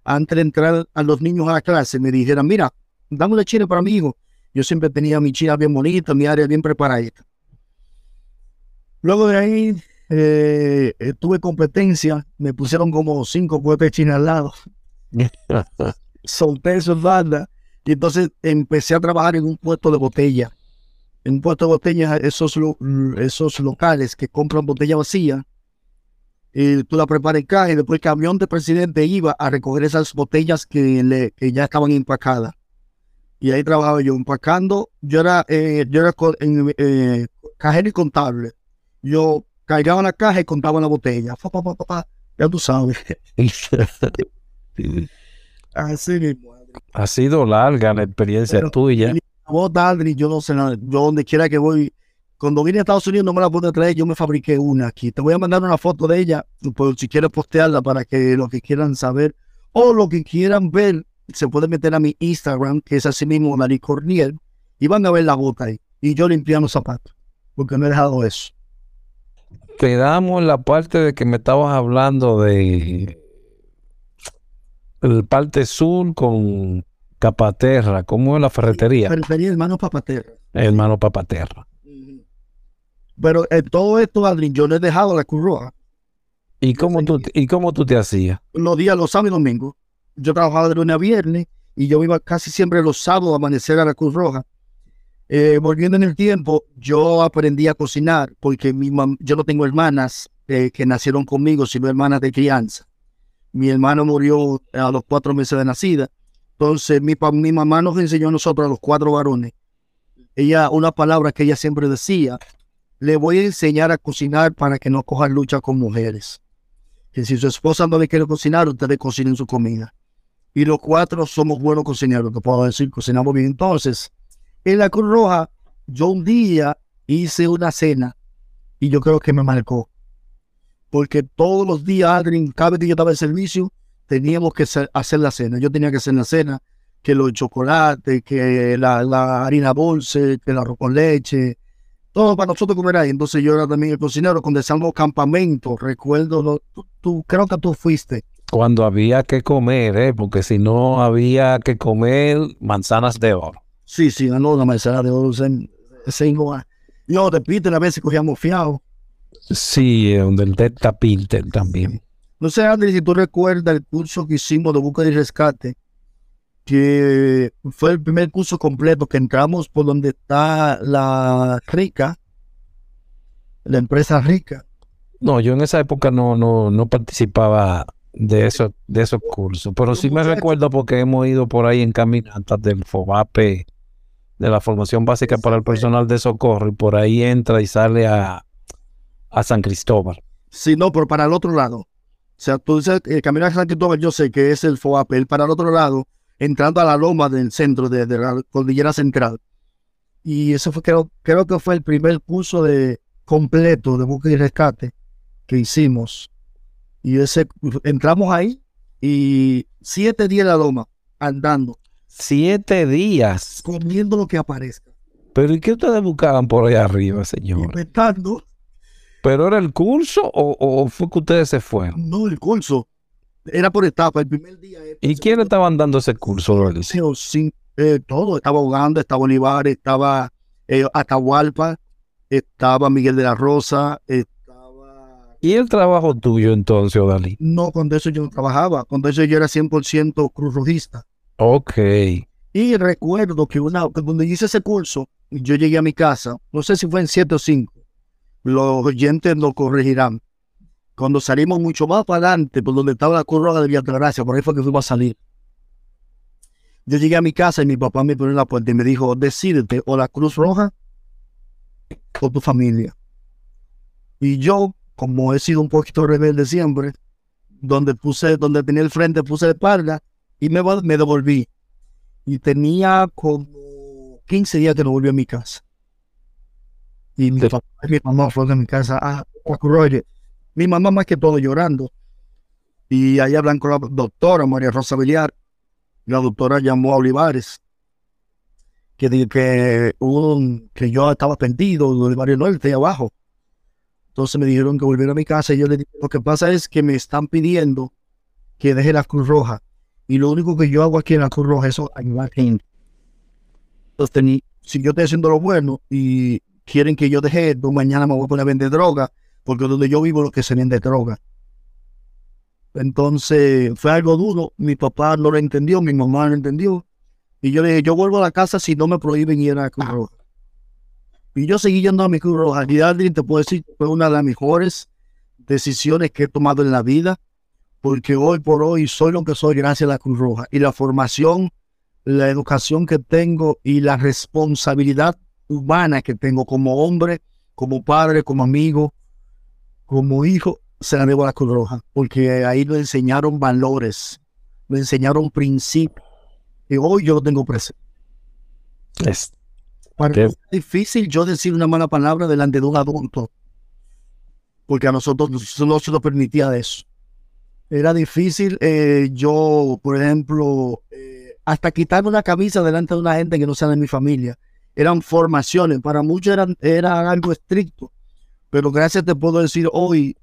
antes de entrar a los niños a la clase, me dijeran, mira, dame una china para mi hijo. Yo siempre tenía mi china bien bonita, mi área bien preparadita. Luego de ahí eh, tuve competencia, me pusieron como cinco puestos de china al lado, (laughs) solté esos bandas y entonces empecé a trabajar en un puesto de botella. En un puesto de botella, esos, lo- esos locales que compran botella vacía, y tú la preparas en caja y después el camión del presidente iba a recoger esas botellas que, le- que ya estaban empacadas. Y ahí trabajaba yo empacando. Yo era, eh, yo era en, eh, cajero y contable. Yo cargaba la caja y contaba la botella. Pa, pa, pa, pa. Ya tú sabes. (laughs) Así mismo. Ha sido larga la experiencia Pero- tuya. Bota, Adri, yo no sé nada. Yo donde quiera que voy, cuando vine a Estados Unidos no me la pude traer, yo me fabriqué una aquí. Te voy a mandar una foto de ella, por si quieres postearla para que los que quieran saber o lo que quieran ver, se pueden meter a mi Instagram, que es así mismo, Nari Corniel, y van a ver la bota ahí. Y yo limpiando zapatos, porque no he dejado eso. Quedamos en la parte de que me estabas hablando de el parte sur con Capaterra, ¿cómo es la ferretería? Pero tenía hermanos papaterra. Hermano Papaterra. Pero eh, todo esto, Adri, yo no he dejado la Cruz Roja. ¿Y cómo tú, y cómo tú te hacías? los días, los sábados y domingos. Yo trabajaba de lunes a viernes y yo iba casi siempre los sábados a amanecer a la Cruz Roja. Eh, volviendo en el tiempo, yo aprendí a cocinar porque mi mam- yo no tengo hermanas eh, que nacieron conmigo, sino hermanas de crianza. Mi hermano murió a los cuatro meses de nacida. Entonces, mi, mi mamá nos enseñó a nosotros, a los cuatro varones, ella, una palabra que ella siempre decía, le voy a enseñar a cocinar para que no cojan lucha con mujeres que si su esposa no le quiere cocinar, ustedes cocinen su comida. Y los cuatro somos buenos cocineros, te puedo decir, cocinamos bien. Entonces, en la Cruz Roja, yo un día hice una cena y yo creo que me marcó. Porque todos los días, Adrien, cada vez que yo estaba en servicio, teníamos que hacer- la cena. Yo tenía que hacer la cena, que los chocolates, que la, harina dulce, que el arroz con leche, todo para nosotros comer ahí. Entonces yo era también el cocinero cuando decíamos campamento. Recuerdo, lo- tú- creo que tú fuiste. Cuando había que comer, ¿eh? porque si no había que comer manzanas de oro. Sí, sí, ganó la manzana de oro. ese- ese no, de Peter a veces cogíamos fiado. Sí, eh, donde el Delta Pilter también. No sé, Andrés, si tú recuerdas el curso que hicimos de búsqueda y rescate, que fue el primer curso completo que entramos por donde está la rica, la empresa rica. No, yo en esa época no, no, no participaba de esos, de esos cursos, pero sí me recuerdo porque hemos ido por ahí en caminatas del FOBAPE, de la Formación Básica para el Personal de Socorro, y por ahí entra y sale a, a San Cristóbal. Sí, no, pero para el otro lado. O sea, tú dices, el camino a San Cristóbal, yo sé que es el FOAP, el para el otro lado, entrando a la loma del centro de, de la cordillera central. Y eso fue, creo, creo que fue el primer curso de completo de búsqueda y rescate que hicimos. Y ese, entramos ahí y siete días en la loma, andando, Siete días. comiendo lo que aparezca, ¿Pero y qué ustedes buscaban por allá arriba, señor? inventando, ¿Pero era el curso o, o fue que ustedes se fueron? no el curso. era por etapa. El primer día. ¿Y quiénes estaban dando ese curso, Loris? Sí, eh, todo. Estaba Uganda, estaba Olivares, estaba eh, Atahualpa, estaba Miguel de la Rosa, estaba... ¿Y el trabajo tuyo entonces, Odalí? No, cuando eso yo no trabajaba. Cuando eso yo era 100% cruz rojista. Ok. Y recuerdo que una, cuando hice ese curso, yo llegué a mi casa, no sé si fue en 7 o 5, los oyentes lo corregirán. Cuando salimos mucho más para adelante, por donde estaba la Cruz Roja de Gracia, por ahí fue que fuimos a salir. Yo llegué a mi casa y mi papá me pone en la puerta y me dijo, decídete o la Cruz Roja o tu familia. Y yo, como he sido un poquito rebelde siempre, donde puse, donde tenía el frente, puse la espalda y me, me devolví. Y tenía como 15 días que no volví a mi casa. Y mi, papá, mi mamá fue a mi casa a, Mi mamá más que todo llorando. Y ahí hablan con la doctora María Rosa Villar. La doctora llamó a Olivares. Que, que, un, que yo estaba perdido, Olivares Norte, abajo. Entonces me dijeron que volviera a mi casa y yo le dije, lo que pasa es que me están pidiendo que deje la Cruz Roja. Y lo único que yo hago aquí en la Cruz Roja es ayudar gente. Entonces, si yo estoy haciendo lo bueno y quieren que yo deje esto, mañana me voy a poner a vender droga, porque donde yo vivo lo que se vende droga. Entonces fue algo duro, mi papá no lo entendió, mi mamá no lo entendió. Y yo le dije, yo vuelvo a la casa si no me prohíben ir a la Cruz Roja. Y yo seguí yendo a mi Cruz Roja. Y alguien te puedo decir fue una de las mejores decisiones que he tomado en la vida, porque hoy por hoy soy lo que soy gracias a la Cruz Roja. Y la formación, la educación que tengo y la responsabilidad humana que tengo como hombre, como padre, como amigo, como hijo, se la debo a la Cruz Roja, porque ahí nos enseñaron valores, me enseñaron principios, y hoy yo lo tengo presente. Es, es difícil yo decir una mala palabra delante de un adulto, porque a nosotros no se nos permitía eso. Era difícil eh, yo, por ejemplo, eh, hasta quitarme una camisa delante de una gente que no sea de mi familia eran formaciones, para muchos eran, era algo estricto, pero gracias te puedo decir hoy,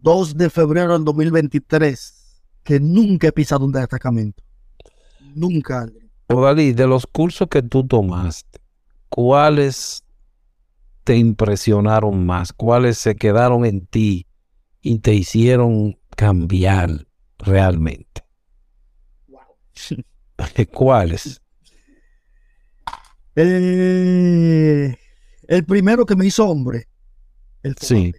2 de febrero del 2023, que nunca he pisado un destacamento. Nunca. Odalí, de los cursos que tú tomaste, ¿cuáles te impresionaron más? ¿Cuáles se quedaron en ti y te hicieron cambiar realmente? (laughs) ¿Cuáles? El, el primero que me hizo hombre. El sí.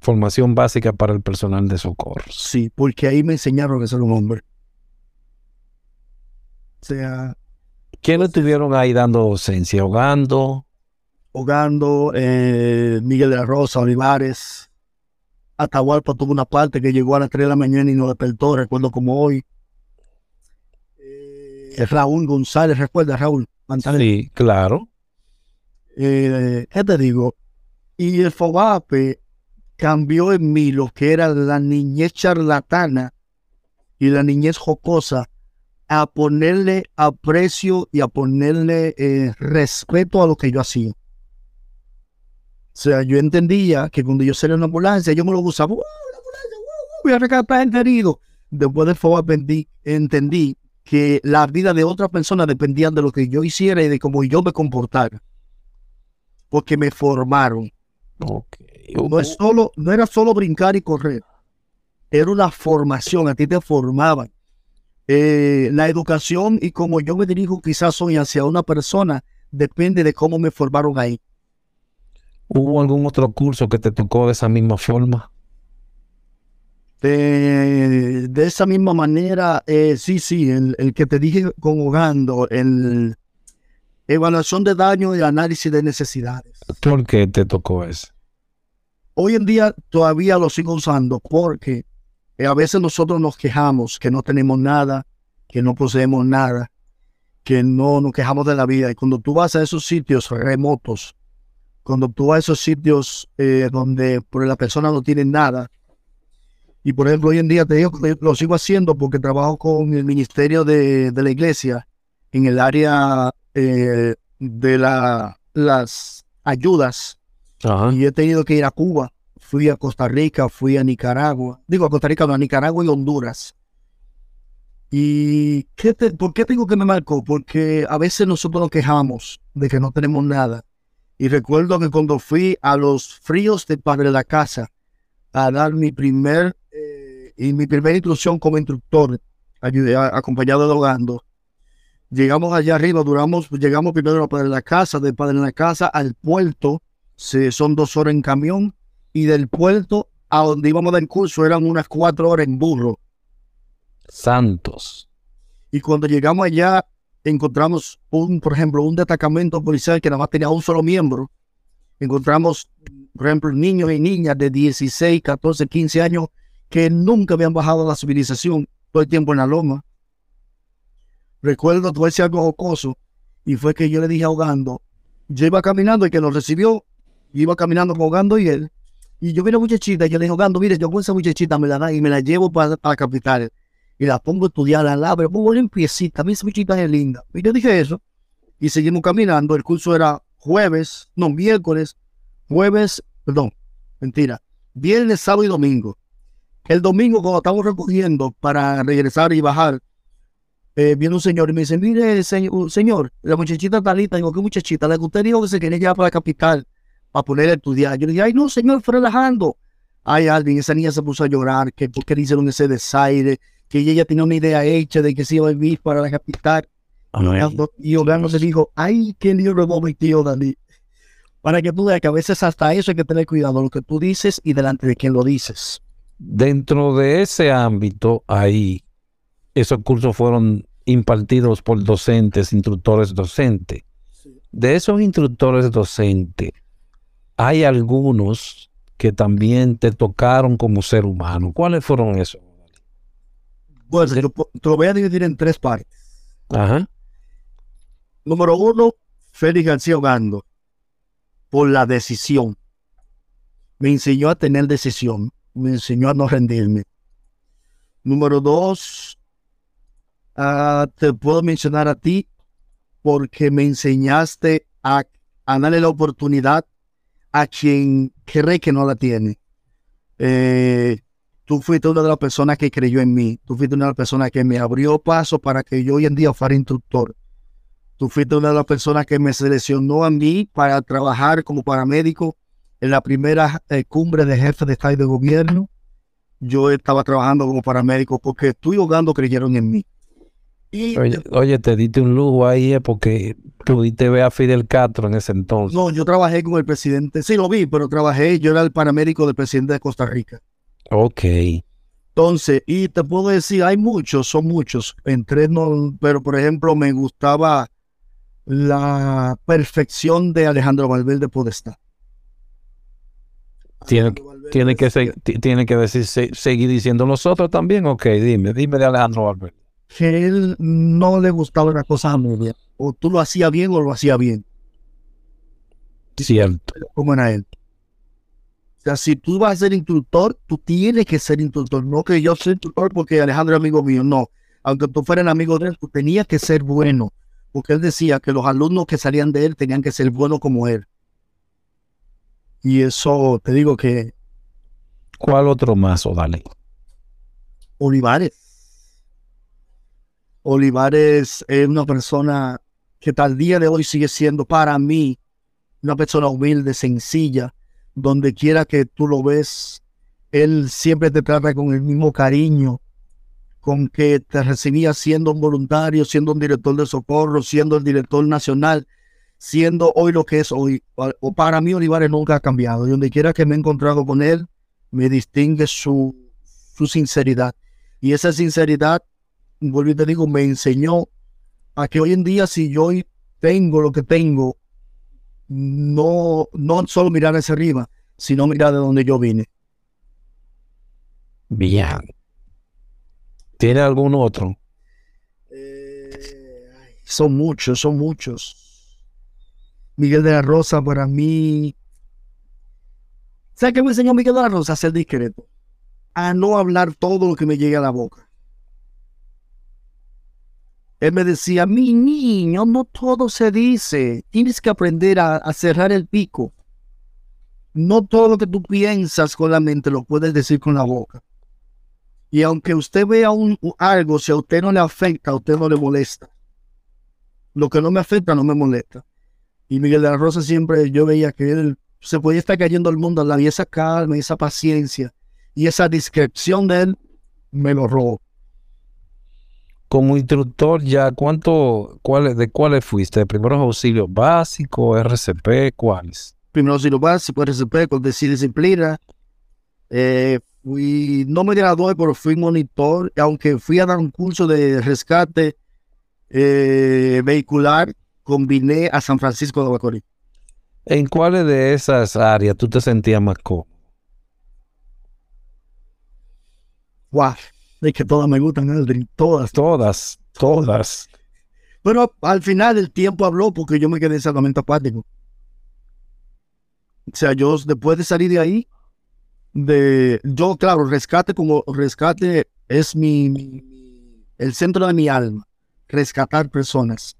Formación básica para el personal de socorro. Sí, porque ahí me enseñaron a ser un hombre. O sea. ¿Quiénes estuvieron ahí dando docencia? ¿Hogando? Hogando, eh, Miguel de la Rosa, Olivares. Atahualpa tuvo una parte que llegó a las 3 de la mañana y no despertó, recuerdo como hoy. Eh, Raúl González, ¿recuerda Raúl? Sí, claro. Eh, ¿Qué te digo? Y el FOBAPE cambió en mí lo que era la niñez charlatana y la niñez jocosa a ponerle aprecio y a ponerle eh, respeto a lo que yo hacía. O sea, yo entendía que cuando yo salía en una ambulancia, yo me lo usaba, voy a rescatar gente herido. Después del FOBAPE entendí que la vida de otra persona dependía de lo que yo hiciera y de cómo yo me comportara. Porque me formaron. No, es solo, no era solo brincar y correr. Era una formación, a ti te formaban. Eh, la educación y como yo me dirijo quizás hoy hacia una persona depende de cómo me formaron ahí. ¿Hubo algún otro curso que te tocó de esa misma forma? De, esa misma manera, eh, sí, sí, el, que te dije conjugando, el evaluación de daño y análisis de necesidades. ¿Por qué te tocó eso? Hoy en día todavía lo sigo usando porque eh, a veces nosotros nos quejamos que no tenemos nada, que no poseemos nada, que no nos quejamos de la vida. Y cuando tú vas a esos sitios remotos, cuando tú vas a esos sitios eh, donde por la persona no tiene nada, y por ejemplo, hoy en día te digo que lo sigo haciendo porque trabajo con el Ministerio de, la Iglesia en el área eh, de la, las ayudas. Y he tenido que ir a Cuba. Fui a Costa Rica, fui a Nicaragua, digo a Costa Rica, no, a Nicaragua y Honduras. ¿Y qué te, por qué tengo que me marcó? Porque a veces nosotros nos quejamos de que no tenemos nada. Y recuerdo que cuando fui a los fríos de Padre de la Casa a dar mi primer eh, y mi primera instrucción como instructor, ayudé, acompañado de Hogando, llegamos allá arriba, duramos, llegamos primero a Padre de la Casa, de Padre de la Casa al puerto, se, son dos horas en camión, y del puerto a donde íbamos del curso eran unas cuatro horas en burro. Santos. Y cuando llegamos allá, encontramos, un, por ejemplo, un destacamento policial que nada más tenía un solo miembro. Encontramos, por ejemplo, niños y niñas de 16, 14, 15 años que nunca habían bajado a la civilización todo el tiempo en la loma. Recuerdo, tuve ese algo jocoso, y fue que yo le dije ahogando, yo iba caminando y que nos recibió, iba caminando ahogando y él, y yo vi una muchachita, y yo le dije ahogando, mire, yo con esa muchachita me la da y me la llevo para, para la capital y la pongo a estudiar lado, pero pongo limpiecita, a mí esa muchita es linda. Y yo dije eso, y seguimos caminando, el curso era jueves, no, miércoles, jueves, perdón, mentira, viernes, sábado y domingo. El domingo, cuando estamos recogiendo para regresar y bajar, eh, viene un señor y me dice, mire, señor, la muchachita talita, digo, ¿qué muchachita? La que usted dijo que se quería llevar para la capital para poner a estudiar. Yo le dije, ay, no, señor, fue relajando. Ay, Alvin, esa niña se puso a llorar, que porque le hicieron ese desaire, que ella tenía una idea hecha de que se iba a vivir para la capital. Y Orlando se dijo, ay, qué libro mi tío Dani. Para que tú veas que a veces hasta eso hay que tener cuidado, lo que tú dices y delante de quien lo dices. Dentro de ese ámbito, ahí, esos cursos fueron impartidos por docentes, instructores docentes. De esos instructores docentes, hay algunos que también te tocaron como ser humano. ¿Cuáles fueron esos? Bueno, te lo, voy a dividir en tres partes. Ajá. Número uno, Félix García Ogando, por la decisión. Me enseñó a tener decisión, me enseñó a no rendirme. Número dos, ah, te puedo mencionar a ti porque me enseñaste a, a darle la oportunidad a quien cree que no la tiene. Eh, tú fuiste una de las personas que creyó en mí. Tú fuiste una de las personas que me abrió paso para que yo hoy en día fuera instructor. Tú fuiste una de las personas que me seleccionó a mí para trabajar como paramédico en la primera eh, cumbre de jefes de Estado y de gobierno. Yo estaba trabajando como paramédico porque tú y Ogando creyeron en mí. Oye, te diste un lujo ahí eh, porque pudiste ver a Fidel Castro en ese entonces. No, yo trabajé con el presidente. Sí, lo vi, pero trabajé. Yo era el paramédico del presidente de Costa Rica. Ok. Entonces, y te puedo decir, hay muchos, son muchos. Entre no, pero por ejemplo, me gustaba la perfección de Alejandro Valverde Podestá. Tiene, tiene, que, tiene que decir, seguir diciendo nosotros también. Ok, dime, dime de Alejandro Valverde que él no le gustaba una cosa muy bien. O tú lo hacías bien o lo hacía bien. Cierto. ¿Cómo era él? O sea, si tú vas a ser instructor, tú tienes que ser instructor. No que yo soy instructor porque Alejandro es amigo mío. No. Aunque tú fueras amigo de él, tú tenías que ser bueno. Porque él decía que los alumnos que salían de él tenían que ser buenos como él. Y eso, te digo que... ¿Cuál otro más, Odale? Olivares. Olivares es una persona que tal día de hoy sigue siendo para mí una persona humilde, sencilla, donde quiera que tú lo ves, él siempre te trata con el mismo cariño con que te recibía siendo un voluntario, siendo un director de socorro, siendo el director nacional, siendo hoy lo que es hoy. O para mí Olivares nunca ha cambiado. Y donde quiera que me he encontrado con él, me distingue su, su sinceridad. Y esa sinceridad vuelvo y te digo, me enseñó a que hoy en día si yo tengo lo que tengo, no, no solo mirar hacia arriba, sino mirar de donde yo vine. Bien. ¿Tiene algún otro? Eh, son muchos, son muchos. Miguel de la Rosa para mí. ¿Sabes qué me enseñó Miguel de la Rosa? A ser discreto. A no hablar todo lo que me llegue a la boca. Él me decía, mi niño, no todo se dice. Tienes que aprender a, cerrar el pico. no todo lo que tú piensas con la mente lo puedes decir con la boca. Y aunque usted vea un, algo, si a usted no le afecta, a usted no le molesta. Lo que no me afecta no me molesta. Y Miguel de la Rosa siempre yo veía que él se podía estar cayendo el mundo la y esa calma esa paciencia y esa discreción de él me lo robó. Como instructor, ya, ¿cuánto, cuáles, de cuáles fuiste? ¿De primeros auxilios básicos, RCP, cuáles? Primeros auxilios básicos, RCP, con disciplina. Eh, fui, no me gradué, pero fui monitor, aunque fui a dar un curso de rescate eh, vehicular, combiné a San Francisco de Macorís. ¿En cuáles de esas áreas tú te sentías más cómodo? Wow, es que todas me gustan, Aldrin, todas. Todas, todas. Pero al final el tiempo habló porque yo me quedé exactamente apático. O sea, yo después de salir de ahí, de yo, claro, rescate como rescate es mi, el centro de mi alma, rescatar personas.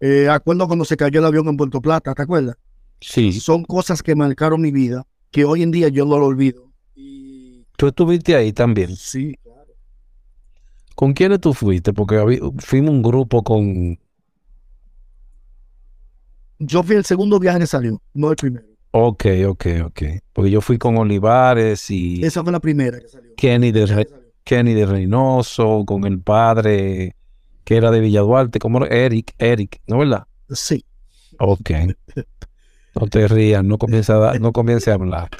Eh, acuerdo cuando se cayó el avión en Puerto Plata, ¿te acuerdas? Sí. Son cosas que marcaron mi vida, que hoy en día yo no lo olvido. ¿Tú estuviste ahí también? Sí, ¿Con quiénes tú fuiste? Porque fuimos un grupo con... Yo fui el segundo viaje que salió, no el primero. Ok, ok, ok. Porque yo fui con Olivares y... Esa fue la primera que salió. Kenny de, Kenny de Reynoso, con el padre que era de Villaduarte, como Eric, Eric, ¿no verdad? Sí. Ok. No te rías, no comience a, no comience a hablar.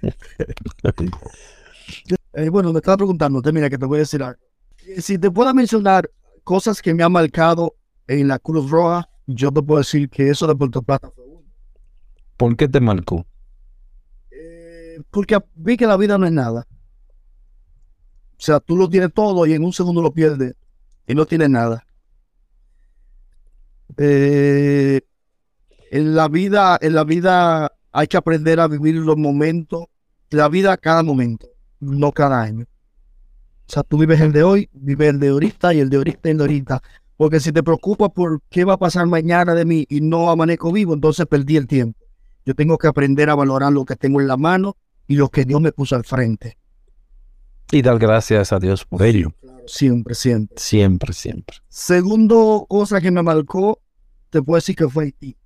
(laughs) Eh, bueno, me estaba preguntando, mira que te voy a decir algo. Eh, si te puedo mencionar cosas que me han marcado en la Cruz Roja, yo te puedo decir que eso de Puerto Plata fue uno. ¿Por qué te marcó? Eh, porque vi que la vida no es nada. O sea, tú lo tienes todo y en un segundo lo pierdes y no tienes nada. en la vida, en la vida hay que aprender a vivir los momentos, la vida cada momento no cada año. O sea, tú vives el de hoy, vives el de ahorita y el de ahorita y el de ahorita. Porque si te preocupas por qué va a pasar mañana de mí y no amanezco vivo, entonces perdí el tiempo. Yo tengo que aprender a valorar lo que tengo en la mano y lo que Dios me puso al frente. Y dar gracias a Dios por ello. Siempre, siempre. Siempre, siempre. Segundo cosa que me marcó, te puedo decir que fue Haití.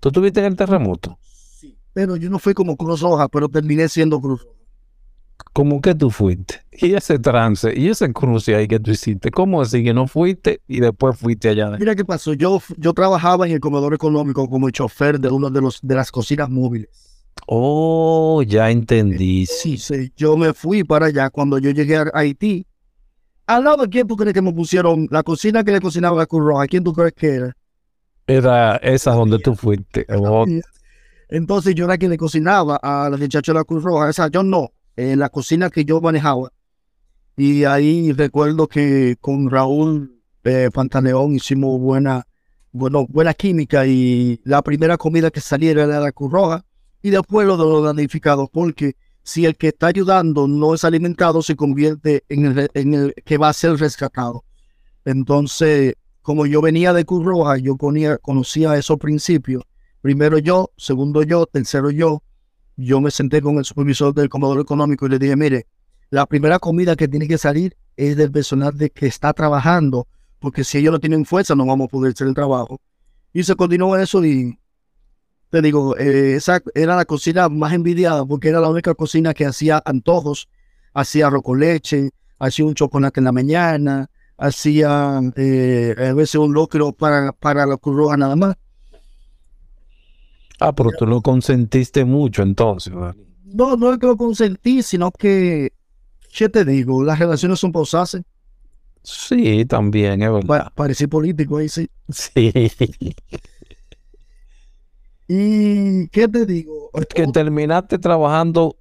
¿Tú tuviste en el terremoto? Sí. Pero yo no fui como Cruz Roja, pero terminé siendo Cruz Roja. ¿Cómo que tú fuiste? Y ese trance, y ese cruce ahí que tú hiciste, ¿cómo así que no fuiste y después fuiste allá? Mira qué pasó, yo, yo trabajaba en el comedor económico como chofer de uno de los de las cocinas móviles. Oh, ya entendí. Sí, sí, yo me fui para allá cuando yo llegué a Haití. ¿Al lado de quién tú crees que me pusieron la cocina que le cocinaba a Cruz Roja? ¿Quién tú crees que era? Era esa donde tú fuiste. Oh. Entonces yo era quien le cocinaba a la muchacha de la Cruz Roja. Esa yo no en la cocina que yo manejaba. Y ahí recuerdo que con Raúl eh, Pantaleón hicimos buena, bueno, buena química y la primera comida que saliera era la curroja y después lo de los damnificados, porque si el que está ayudando no es alimentado, se convierte en el, que va a ser rescatado. Entonces, como yo venía de Cruz Roja, yo ponía, conocía esos principios. Primero yo, segundo yo, tercero yo, yo me senté con el supervisor del Comodoro Económico y le dije, mire, la primera comida que tiene que salir es del personal de que está trabajando, porque si ellos no tienen fuerza no vamos a poder hacer el trabajo. Y se continuó eso y te digo, eh, esa era la cocina más envidiada porque era la única cocina que hacía antojos, hacía arroz leche, hacía un chocolate en la mañana, hacía eh, a veces un locro para, para la cruz nada más. Ah, pero tú lo consentiste mucho entonces. No, no es que lo consentí, sino que, ¿qué te digo? Las relaciones son pausadas. Sí, también, es verdad. parecí político ahí, sí. Sí. (laughs) ¿Y qué te digo? Que terminaste trabajando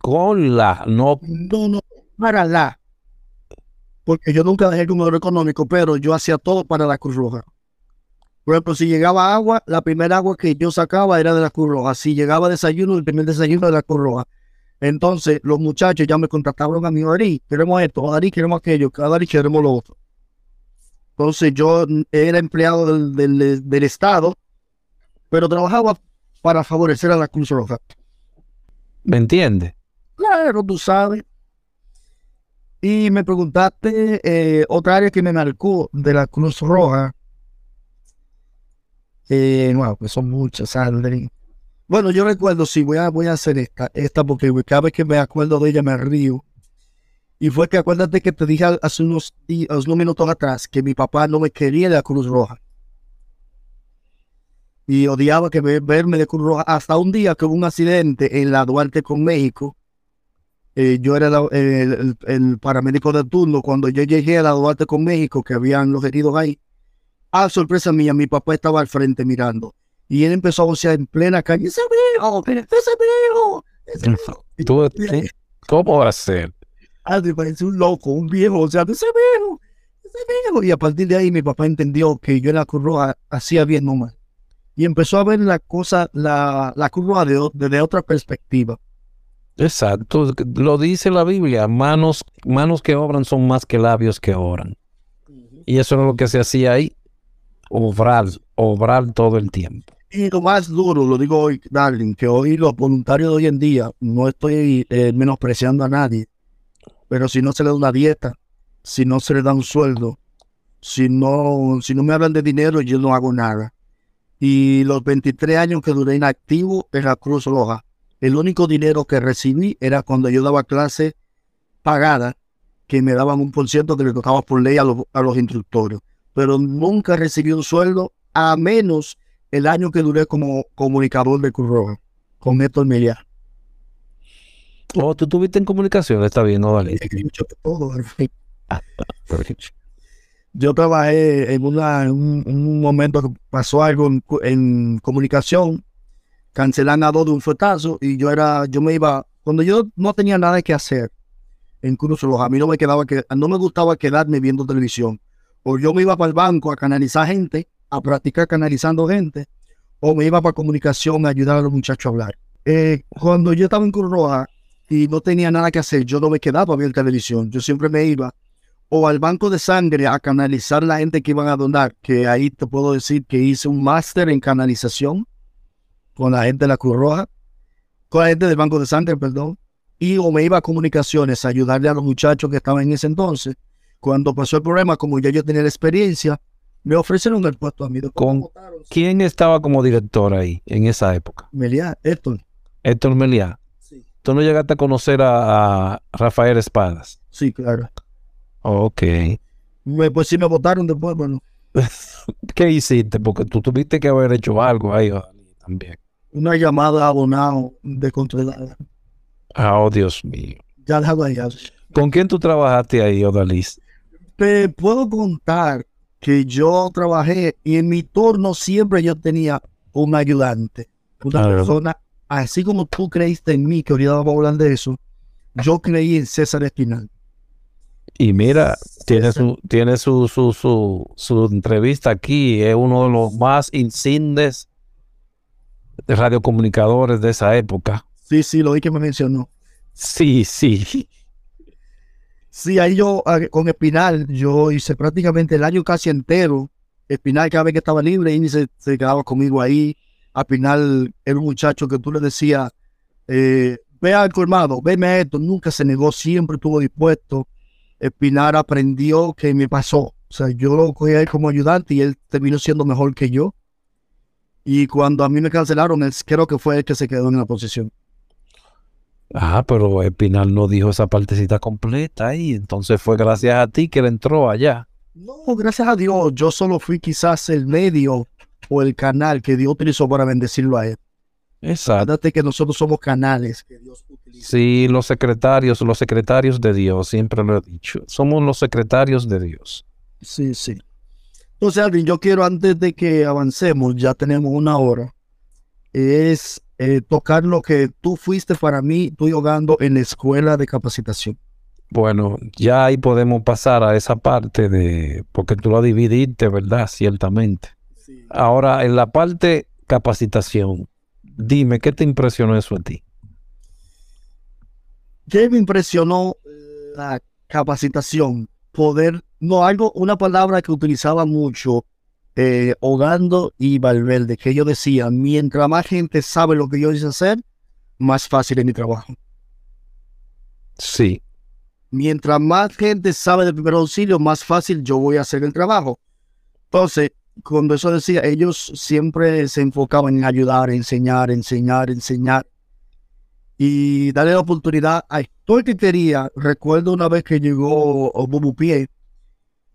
con la, no. No, no, para la. Porque yo nunca dejé el comedor económico, pero yo hacía todo para la Cruz Roja. Por ejemplo, si llegaba agua, la primera agua que yo sacaba era de la Cruz Roja. Si llegaba desayuno, el primer desayuno de la Cruz Roja. Entonces, los muchachos ya me contrataron a mí, Ari, queremos esto, Ari, queremos aquello, Ari, queremos lo otro. Entonces, yo era empleado del, del, Estado, pero trabajaba para favorecer a la Cruz Roja. ¿Me entiendes? Claro, tú sabes. Y me preguntaste eh, otra área que me marcó de la Cruz Roja. Eh, pues son muchas, André. Bueno, yo recuerdo, sí, voy a, voy a hacer esta, esta porque cada vez que me acuerdo de ella me río. Y fue que acuérdate que te dije hace unos, unos minutos atrás que mi papá no me quería de la Cruz Roja. Y odiaba que verme de Cruz Roja. Hasta un día que hubo un accidente en la Duarte con México. Eh, yo era el, paramédico de turno. Cuando yo llegué a la Duarte con México, que habían los heridos ahí. A sorpresa mía, mi papá estaba al frente mirando. Y él empezó a vocear en plena calle. ¡Ese viejo! ¡Ese viejo! Ese viejo! (laughs) ¿Cómo va a ser? Ah, me parece un loco, un viejo, o sea, ese viejo, ese viejo. Y a partir de ahí mi papá entendió que yo en la curva hacía bien nomás. Y empezó a ver la cosa, la, la curva de, desde otra perspectiva. Exacto, lo dice la Biblia, manos, manos que obran son más que labios que oran. Y eso es lo que se hacía ahí, obrar, obrar todo el tiempo. Y lo más duro, lo digo hoy, Darling, que hoy los voluntarios de hoy en día, no estoy eh, menospreciando a nadie, pero si no se le da una dieta, si no se le da un sueldo, si no, si no me hablan de dinero, yo no hago nada. Y los 23 años que duré inactivo en la Cruz Roja, el único dinero que recibí era cuando yo daba clase pagada, que me daban un por que le tocaba por ley a los, a los instructores. Pero nunca recibí un sueldo, a menos el año que duré como comunicador de Cruz Roja, con Héctor Meliá. Oh, tú tuviste en comunicación, está bien, no vale. (laughs) Yo trabajé en, una, un, momento que pasó algo en, comunicación, cancelan a dos de un fuetazo y yo era, yo me iba, cuando yo no tenía nada que hacer en Cruz a mí no me quedaba que, no me gustaba quedarme viendo televisión. O yo me iba para el banco a canalizar gente, a practicar canalizando gente, o me iba para comunicación a ayudar a los muchachos a hablar. Eh, cuando yo estaba en Cruz Roja, y no tenía nada que hacer, yo no me quedaba a ver televisión, yo siempre me iba o al banco de sangre a canalizar la gente que iban a donar, que ahí te puedo decir que hice un máster en canalización con la gente de la Cruz Roja, con la gente del banco de sangre, perdón, y o me iba a comunicaciones a ayudarle a los muchachos que estaban en ese entonces. Cuando pasó el problema, como ya yo tenía la experiencia, me ofrecieron el puesto a mí. ¿Con quién estaba como director ahí en esa época? Meliá, Héctor. Héctor Meliá. ¿Tú no llegaste a conocer a, Rafael Espadas? Sí, claro. Ok. pues sí me votaron después, bueno. (laughs) ¿Qué hiciste? Porque tú tuviste que haber hecho algo ahí también. Una llamada a abonado de controlada. Ah, oh, Dios mío. Ya ahí. ¿Con quién tú trabajaste ahí, Odalis? Te puedo contar que yo trabajé y en mi turno siempre yo tenía un ayudante, una persona así como tú creíste en mí, que ahorita vamos a hablar de eso, yo creí en César Espinal. Y mira, tiene, su, tiene su, su, su, su, entrevista aquí, es uno de los más insignes radiocomunicadores de esa época. Sí, sí, lo vi que me mencionó. Sí, sí. Sí, ahí yo ah, con Espinal, yo hice prácticamente el año casi entero. Espinal cada vez que estaba libre, y se, quedaba conmigo ahí al final era un muchacho que tú le decías, eh, ve al colmado, veme esto, nunca se negó, siempre estuvo dispuesto. Espinar aprendió que me pasó. O sea, yo lo cogí a él como ayudante y él terminó siendo mejor que yo. Y cuando a mí me cancelaron, él, creo que fue el que se quedó en la posición. Ah, pero Espinal no dijo esa partecita completa y entonces fue gracias a ti que él entró allá. No, gracias a Dios, yo solo fui quizás el medio o el canal que Dios utilizó para bendecirlo a él. Exacto. que nosotros somos canales que Dios utiliza. Sí, los secretarios, los secretarios de Dios, siempre lo he dicho. Somos los secretarios de Dios. Sí, sí. Entonces, Alvin, yo quiero antes de que avancemos, ya tenemos una hora, es eh, tocar lo que tú fuiste para mí, estoy jugando en la escuela de capacitación. Bueno, ya ahí podemos pasar a esa parte de, porque tú lo dividiste, ¿verdad? Ciertamente. Ahora, en la parte capacitación, dime, ¿qué te impresionó eso a ti? ¿Qué me impresionó la capacitación? Poder, no, algo, una palabra que utilizaba mucho eh, Hogando y Valverde, que ellos decían, mientras más gente sabe lo que yo hice hacer, más fácil es mi trabajo. Sí. Mientras más gente sabe de primer auxilio, más fácil yo voy a hacer el trabajo. Entonces, cuando eso decía, ellos siempre se enfocaban en ayudar, enseñar, enseñar, enseñar y darle la oportunidad a todo el que quería. Recuerdo una vez que llegó Bobo Pie,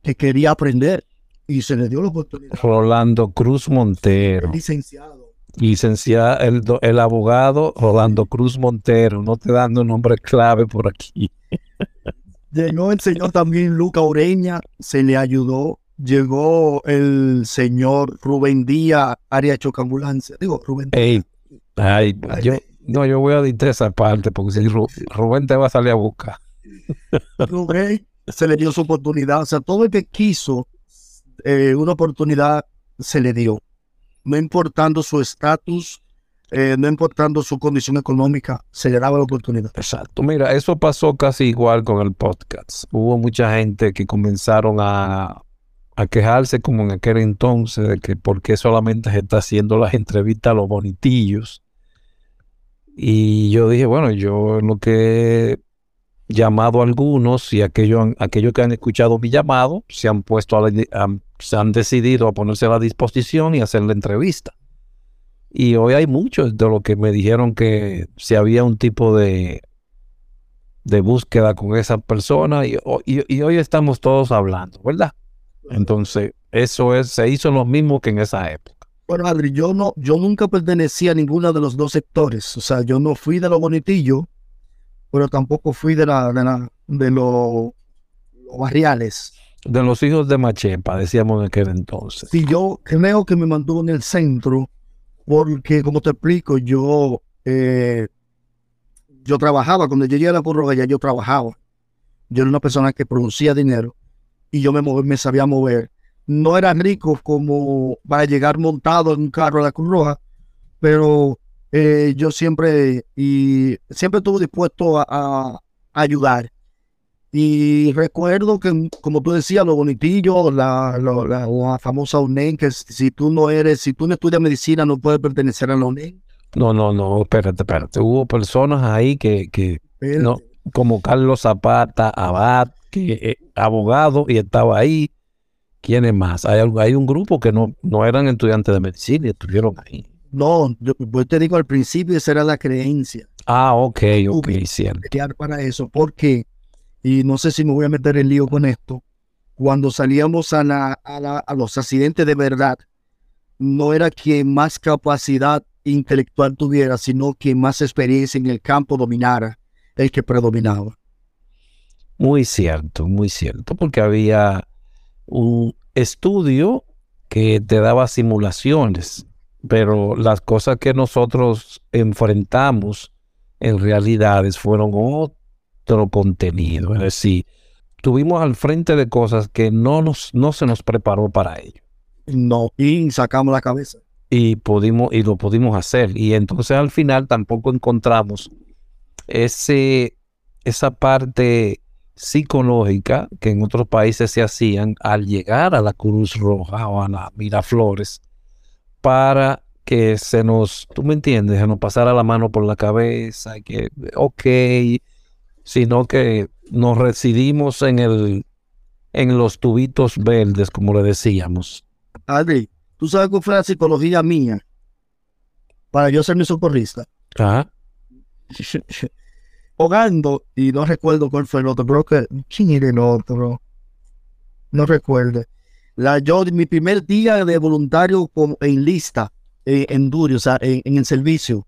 que quería aprender y se le dio la oportunidad. Rolando Cruz Montero. Licenciado. Licenciado, el, el abogado Rolando Cruz Montero, no te dando nombre clave por aquí. (laughs) Llegó el señor también Luca Oreña, se le ayudó. Llegó el señor Rubén Díaz, área chocambulancia. Digo, Rubén Díaz. ay, yo, no, yo voy a editar esa parte porque si Rubén te va a salir a buscar. Rubén se le dio su oportunidad. O sea, todo el que quiso eh, una oportunidad se le dio. No importando su estatus, eh, no importando su condición económica, se le daba la oportunidad. Exacto. Mira, eso pasó casi igual con el podcast. Hubo mucha gente que comenzaron a, a quejarse como en aquel entonces de que por qué solamente se está haciendo las entrevistas a los bonitillos. Y yo dije, bueno, yo lo que llamado a algunos y aquellos, aquellos que han escuchado mi llamado se han puesto a, se han decidido a ponerse a la disposición y hacer la entrevista. Y hoy hay muchos de los que me dijeron que si había un tipo de, de búsqueda con esa persona y, hoy estamos todos hablando, ¿verdad? Entonces, eso es, se hizo lo mismo que en esa época. Bueno, Adri, yo no, yo nunca pertenecía a ninguno de los dos sectores. O sea, yo no fui de los bonitillos pero tampoco fui de, la, de, los barriales. De los hijos de Machepa, decíamos en aquel entonces. Sí, yo creo que me mantuvo en el centro, porque como te explico, yo, eh, yo trabajaba, cuando yo llegué a la prórroga ya yo trabajaba. Yo era una persona que producía dinero y yo me, me sabía mover. No era rico como para llegar montado en un carro a la Cruz Roja, pero eh, yo siempre, y siempre estuve dispuesto a, ayudar. Y recuerdo que, como tú decías, lo bonitillo, la, la, famosa UNEN, que si tú no eres, si tú no estudias medicina, no puedes pertenecer a la UNEN. No, no, no, espérate, espérate. Hubo personas ahí que, que no, como Carlos Zapata, Abad, que eh, abogado y estaba ahí. ¿Quiénes más? Hay, hay un grupo que no, no eran estudiantes de medicina y estuvieron ahí. No, yo, te digo al principio, esa era la creencia. Ah, ok, ok, cierto. Para eso, porque, y no sé si me voy a meter en lío con esto, cuando salíamos a, la, a, los accidentes de verdad, no era quien más capacidad intelectual tuviera, sino quien más experiencia en el campo dominara, el que predominaba. Muy cierto, muy cierto, porque había un estudio que te daba simulaciones pero las cosas que nosotros enfrentamos en realidades fueron otro contenido. Es decir, tuvimos al frente de cosas que no, nos, no se nos preparó para ello. No, y sacamos la cabeza. Y, pudimos, y lo pudimos hacer. Y entonces al final tampoco encontramos ese, esa parte psicológica que en otros países se hacían al llegar a la Cruz Roja o a la Miraflores para que se nos, tú me entiendes, se nos pasara la mano por la cabeza, que, ok, sino que nos residimos en el, en los tubitos verdes, como le decíamos. Adri, ¿tú sabes cuál fue la psicología mía para yo ser mi socorrista? (laughs) Ajá. Hogando, y no recuerdo cuál fue el otro, creo que, ¿quién era el otro? No recuerdo. La, yo, mi primer día de voluntario en lista, eh, en Duri, o sea, en, el servicio,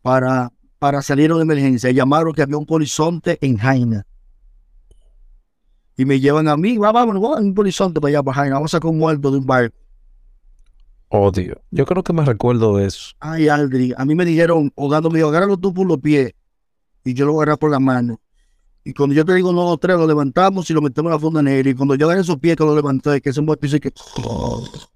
para, para salir de emergencia, llamaron que había un polizonte en Jaina. Y me llevan a mí, va, vámonos, vamos, un polizonte para allá para Jaina, vamos a sacar un muerto de un barco. Oh, Dios. Yo creo que me recuerdo de eso. Ay, Aldri, a mí me dijeron, Hogando me dijo, agárralo tú por los pies. Y yo lo agarré por la mano. Y cuando yo te digo no, tres, lo levantamos y lo metemos en la funda negra. Y cuando yo agarré esos pies que lo levanté, que es un piso que.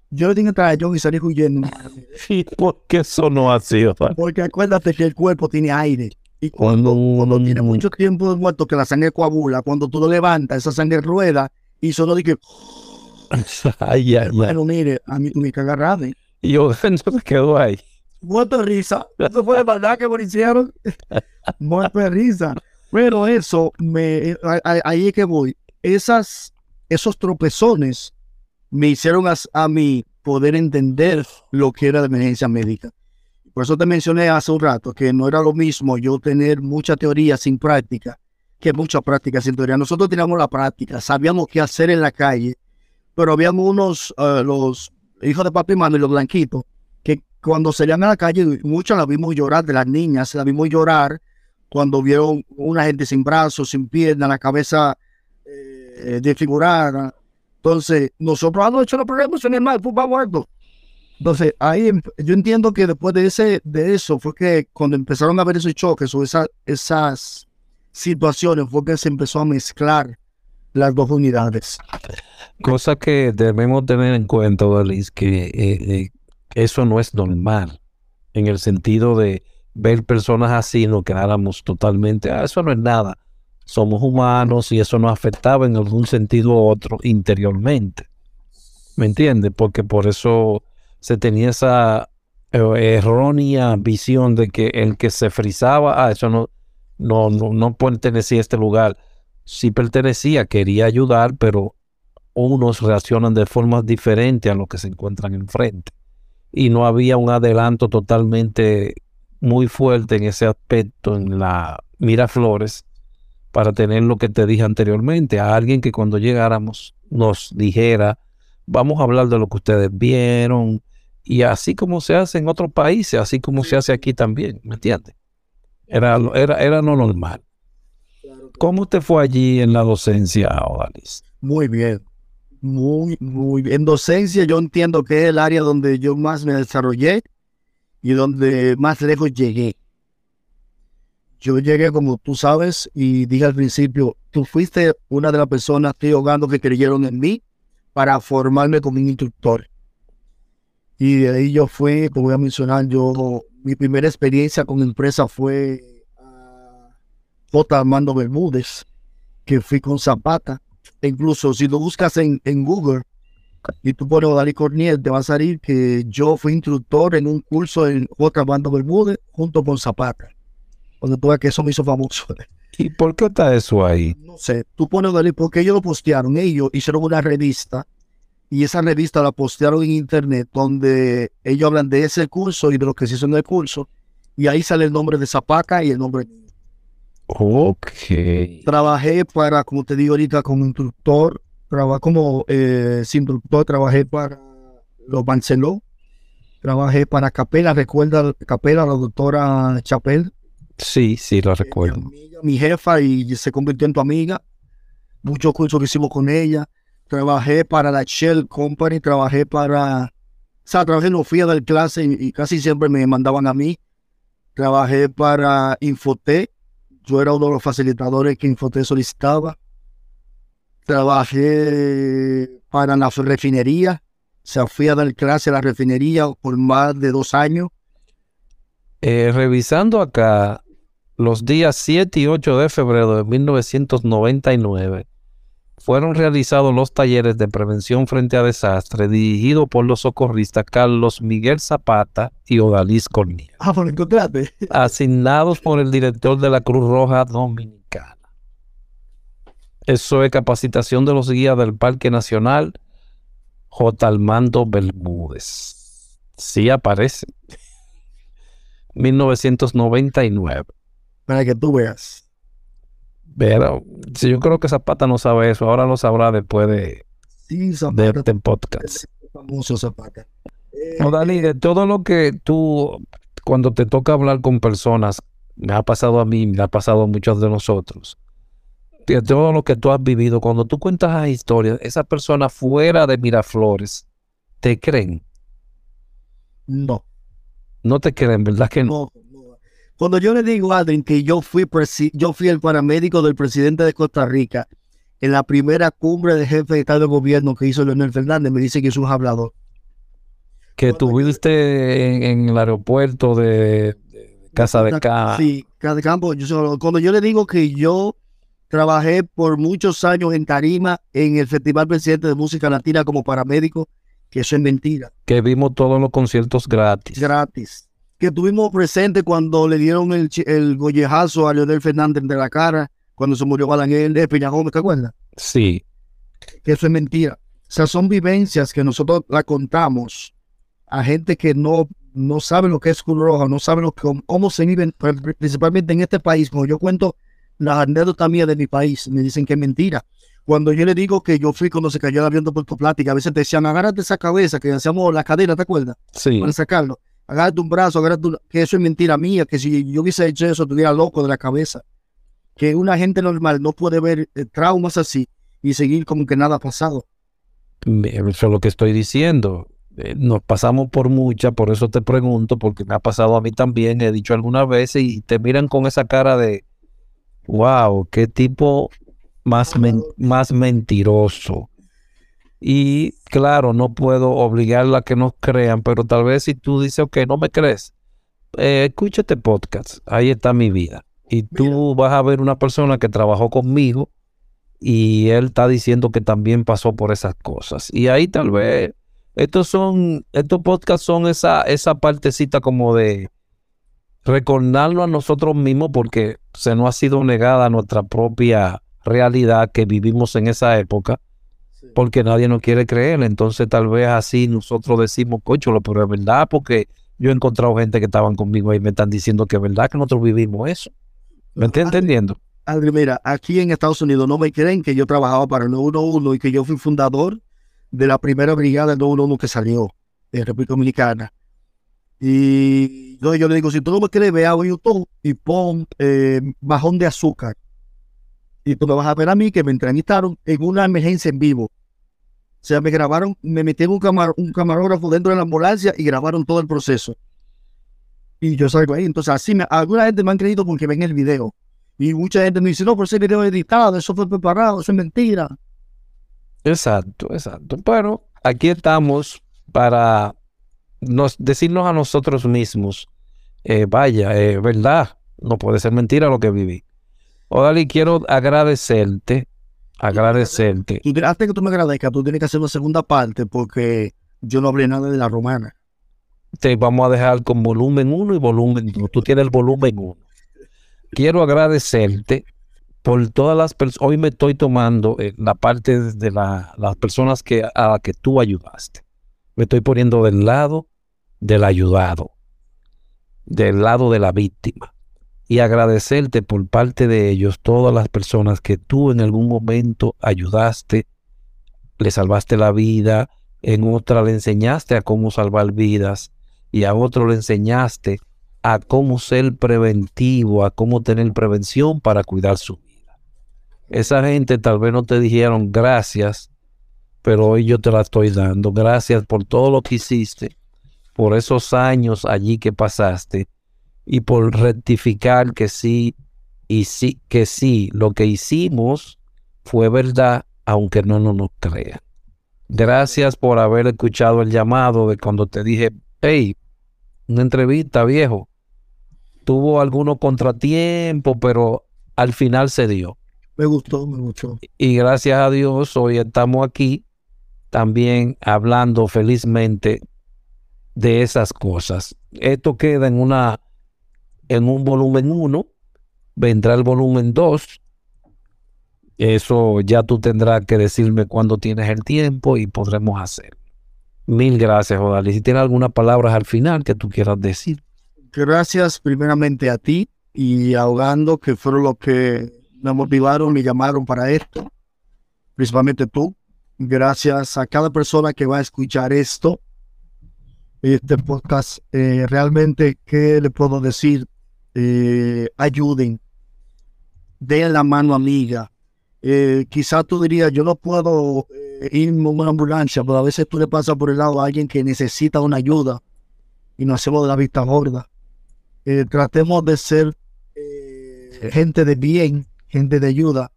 Yo le dije a yo y salí huyendo. (laughs) ¿Y por qué eso no ha sido? Porque acuérdate que el cuerpo tiene aire. Y cuando, cuando tiene mucho tiempo muerto, que la sangre coagula, cuando tú lo levantas, esa sangre rueda y solo dije. (laughs) ay, ay. Bueno, mire, a mí me agarrado. Y yo (laughs) entonces quedó ahí. Muerto de risa. Eso fue de verdad que me hicieron. Muerto de risa. Pero eso, me, a- ahí es que voy. Esas, esos tropezones me hicieron a, a mí poder entender lo que era la emergencia médica. Por eso te mencioné hace un rato que no era lo mismo yo tener mucha teoría sin práctica que mucha práctica sin teoría. Nosotros teníamos la práctica, sabíamos qué hacer en la calle, pero habíamos unos, eh, los hijos de papi y mami, los blanquitos, que cuando salían a la calle, muchas las vimos llorar, de las niñas, las vimos llorar cuando vieron una gente sin brazos, sin piernas, la cabeza eh, desfigurada. Entonces, nosotros hemos hecho los problemas en el mar, fútbol muerto. Entonces, ahí em- yo entiendo que después de ese, de eso, fue que cuando empezaron a ver esos choques o esa- esas situaciones, fue que se empezó a mezclar las dos unidades. Cosa que debemos tener en cuenta, Odalis, que eh, eh, eso no es normal. En el sentido de ver personas así, nos quedáramos totalmente, ah, eso no es nada. Somos humanos y eso nos afectaba en algún sentido u otro interiormente. ¿Me entiendes? Porque por eso se tenía esa eh, errónea visión de que el que se frizaba, ah, eso no, no, no, no pertenecía a este lugar. Sí pertenecía, quería ayudar, pero unos reaccionan de formas diferentes a lo que se encuentran enfrente. Y no había un adelanto totalmente muy fuerte en ese aspecto en la Miraflores para tener lo que te dije anteriormente, a alguien que cuando llegáramos nos dijera, vamos a hablar de lo que ustedes vieron, y así como se hace en otros países, así como se hace aquí también, ¿me entiendes? Era, lo- era, era lo normal. ¿Cómo te fue allí en la docencia, Odalis? Muy bien. Muy, muy bien. En docencia yo entiendo que es el área donde yo más me desarrollé y donde más lejos llegué. Yo llegué, como tú sabes, y dije al principio, tú fuiste una de las personas, estoy ahogando, que creyeron en mí para formarme como un instructor. Y de ahí yo fui, te voy a mencionar, yo, mi primera experiencia con empresa fue a J. Armando Bermúdez, que fui con Zapata. Incluso si lo buscas en Google y tú pones Dalí Corniel, te va a salir que yo fui instructor en un curso en J. Armando Bermúdez junto con Zapata. Cuando tú ves que eso me hizo famoso. (laughs) ¿Y por qué está eso ahí? No sé, tú pones Dalí porque ellos lo postearon, ellos hicieron una revista y esa revista la postearon en internet donde ellos hablan de ese curso y de lo que se hizo en el curso y ahí sale el nombre de Zapata y el nombre mío. Ok. Trabajé para, como te digo ahorita, como instructor, trabajé como eh, instructor, trabajé para los Barceló, trabajé para Capela, recuerda Capela, la doctora Chapel, Sí, sí, lo mi, recuerdo. amiga, mi jefa y se convirtió en tu amiga. Muchos cursos que hicimos con ella. Trabajé para la Shell Company, trabajé para, o sea, trabajé en los FIA del clase y, y casi siempre me mandaban a mí. Trabajé para Infotec, yo era uno de los facilitadores que Infotec solicitaba. Trabajé para la refinería, o sea, fui a dar clase a la refinería por más de dos años. Eh, revisando acá los días 7 y 8 de febrero de 1999, fueron realizados los talleres de prevención frente a desastres dirigidos por los socorristas Carlos Miguel Zapata y Odalis Corniel, Ah, por encontrarte. asignados por el director de la Cruz Roja Dominicana. Eso es capacitación de los guías del Parque Nacional J. Armando Bermúdez. Sí aparece. (laughs) 1999. Para que tú veas. Pero si yo creo que Zapata no sabe eso, ahora lo sabrá después de, Sí, de Zapata. este podcast. famoso Zapata. Eh, No, Dani, de todo lo que tú, cuando te toca hablar con personas, me ha pasado a mí, me ha pasado a muchos de nosotros, de todo lo que tú has vivido, cuando tú cuentas las historias, esas personas fuera de Miraflores, ¿te creen? no, No te creen, ¿verdad que no? no, no. Cuando yo le digo a Adrien que yo fui, presi- yo fui el paramédico del presidente de Costa Rica en la primera cumbre de jefe de Estado de Gobierno que hizo Leonel Fernández, me dice que es un hablador. Que tuviste en, en el aeropuerto de, de Casa de Ca. Sí, cada campo. Yo, solo- cuando yo le digo que yo Trabajé por muchos años en Tarima, en el Festival Presidente de Música Latina como paramédico, que eso es mentira. Que vimos todos los conciertos gratis. Gratis. Que tuvimos presente cuando le dieron el, el gollejazo a Leonel Fernández de la cara, cuando se murió Balaguer de Peña Gómez, ¿te acuerdas? Sí. Que eso es mentira. O sea, son vivencias que nosotros la contamos a gente que no, no sabe lo que es Cruz Roja, no sabe lo que, cómo se vive, principalmente en este país. Como yo cuento las anécdotas mías de mi país, me dicen que es mentira. Cuando yo le digo que yo fui cuando se cayó el avión de Puerto Plática, a veces te decían, agárrate esa cabeza, que hacíamos la cadena, ¿te acuerdas? Sí. Para sacarlo. Agárrate un brazo, agárrate un... que eso es mentira mía, que si yo hubiese hecho eso, estuviera loco de la cabeza. Que una gente normal no puede ver eh, traumas así y seguir como que nada ha pasado. Eso es lo que estoy diciendo. Eh, nos pasamos por mucha, por eso te pregunto, porque me ha pasado a mí también, he dicho algunas veces, y te miran con esa cara de, wow, qué tipo más, más mentiroso. Y claro, no puedo obligarla a que nos crean, pero tal vez si tú dices, ok, no me crees, eh, escúchate podcast, ahí está mi vida. Y tú vas a ver una persona que trabajó conmigo y él está diciendo que también pasó por esas cosas. Y ahí tal vez, estos son, estos podcasts son esa, esa partecita como de, recordarlo a nosotros mismos porque se nos ha sido negada nuestra propia realidad que vivimos en esa época porque nadie nos quiere creer. Entonces tal vez así nosotros decimos, cocho, pero es verdad porque yo he encontrado gente que estaban conmigo y me están diciendo que es verdad que nosotros vivimos eso. ¿Me estás entendiendo? André, mira, aquí en Estados Unidos no me creen que yo trabajaba para el 911 y que yo fui fundador de la primera brigada del 911 que salió de República Dominicana. Y yo, yo le digo, si tú no me quieres, ve a YouTube y pon eh, bajón de azúcar. Y tú me vas a ver a mí que me entrevistaron en una emergencia en vivo. O sea, me grabaron, me metieron un, un camarógrafo dentro de la ambulancia y grabaron todo el proceso. Y yo salgo ahí. Entonces, así, me, alguna gente me han creído porque ven el video. Y mucha gente me dice, no, pero ese video es editado, eso fue preparado, eso es mentira. Exacto, exacto. Pero aquí estamos para nos, decirnos a nosotros mismos, eh, vaya, es verdad, no puede ser mentira lo que viví. Odali, quiero agradecerte, agradecerte. Antes que tú me agradezcas, tú tienes que hacer una segunda parte porque yo no hablé nada de la romana. Te vamos a dejar con volumen 1 y volumen 2. Tú tienes el volumen 1. Quiero agradecerte por todas las personas. Hoy me estoy tomando eh, la parte de las personas que, a las que tú ayudaste. Me estoy poniendo del lado del ayudado, del lado de la víctima, y agradecerte por parte de ellos todas las personas que tú en algún momento ayudaste, le salvaste la vida, en otra le enseñaste a cómo salvar vidas y a otro le enseñaste a cómo ser preventivo, a cómo tener prevención para cuidar su vida. Esa gente tal vez no te dijeron gracias, pero hoy yo te la estoy dando. Gracias por todo lo que hiciste por esos años allí que pasaste y por rectificar que sí y sí que sí lo que hicimos fue verdad aunque no nos, crean. Gracias por haber escuchado el llamado de cuando te dije, hey, una entrevista, viejo. Tuvo algunos contratiempos, pero al final se dio. Me gustó, me gustó. Y gracias a Dios, hoy estamos aquí también hablando felizmente de esas cosas. Esto queda en una en un volumen 1, vendrá el volumen 2. Eso ya tú tendrás que decirme cuando tienes el tiempo y podremos hacer. Mil gracias, Odali. Si tienes alguna palabra al final que tú quieras decir. Gracias primeramente a ti y ahogando que fueron los que me motivaron, me llamaron para esto. Principalmente tú. Gracias a cada persona que va a escuchar esto este podcast. Eh, realmente, ¿qué le puedo decir? Eh, ayuden, den la mano amiga. Eh, quizás tú dirías, yo no puedo ir en una ambulancia, pero a veces tú le pasas por el lado a alguien que necesita una ayuda y nos hacemos de la vista gorda. tratemos de ser gente de bien, gente de ayuda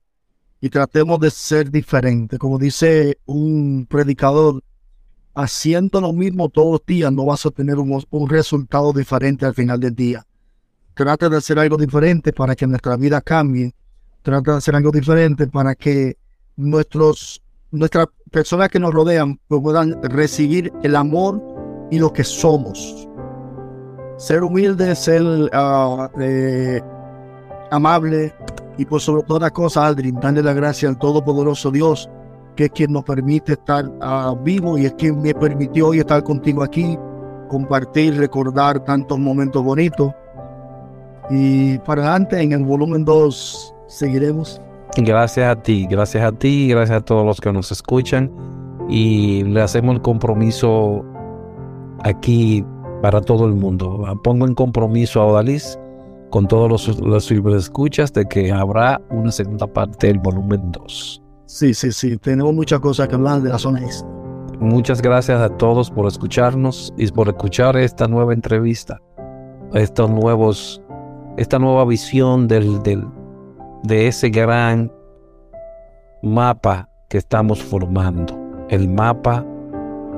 y tratemos de ser diferentes. Como dice un predicador, haciendo lo mismo todos los días no vas a tener un, resultado diferente al final del día. Trata de hacer algo diferente para que nuestra vida cambie. trata de hacer algo diferente para que nuestros, nuestras personas que nos rodean puedan recibir el amor y lo que somos. Ser humilde, ser ah, eh, amable y por sobre todas las cosas, Aldrin, darle la gracia al Todopoderoso Dios, que es quien nos permite estar uh, y es quien me permitió hoy estar contigo aquí, compartir, recordar tantos momentos bonitos. Y para adelante, en el volumen 2, seguiremos. Gracias a ti, gracias a ti, gracias a todos los que nos escuchan y le hacemos el compromiso aquí para todo el mundo. Pongo en compromiso a Odalis con todos los, los escuchas de que habrá una segunda parte del volumen 2. Sí, sí, sí, tenemos muchas cosas que hablar de la zona este. Muchas gracias a todos por escucharnos y por escuchar esta nueva entrevista, estos nuevos, esta nueva visión del, del, de ese gran mapa que estamos formando, el mapa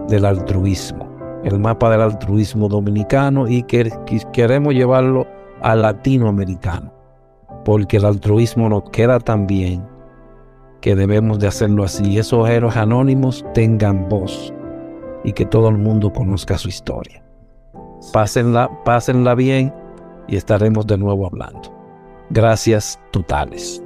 del altruismo, el mapa del altruismo dominicano y que queremos llevarlo al latinoamericano, porque el altruismo nos queda tan bien que debemos de hacerlo así. Esos héroes anónimos tengan voz y que todo el mundo conozca su historia. Pásenla, pásenla bien y estaremos de nuevo hablando. Gracias totales.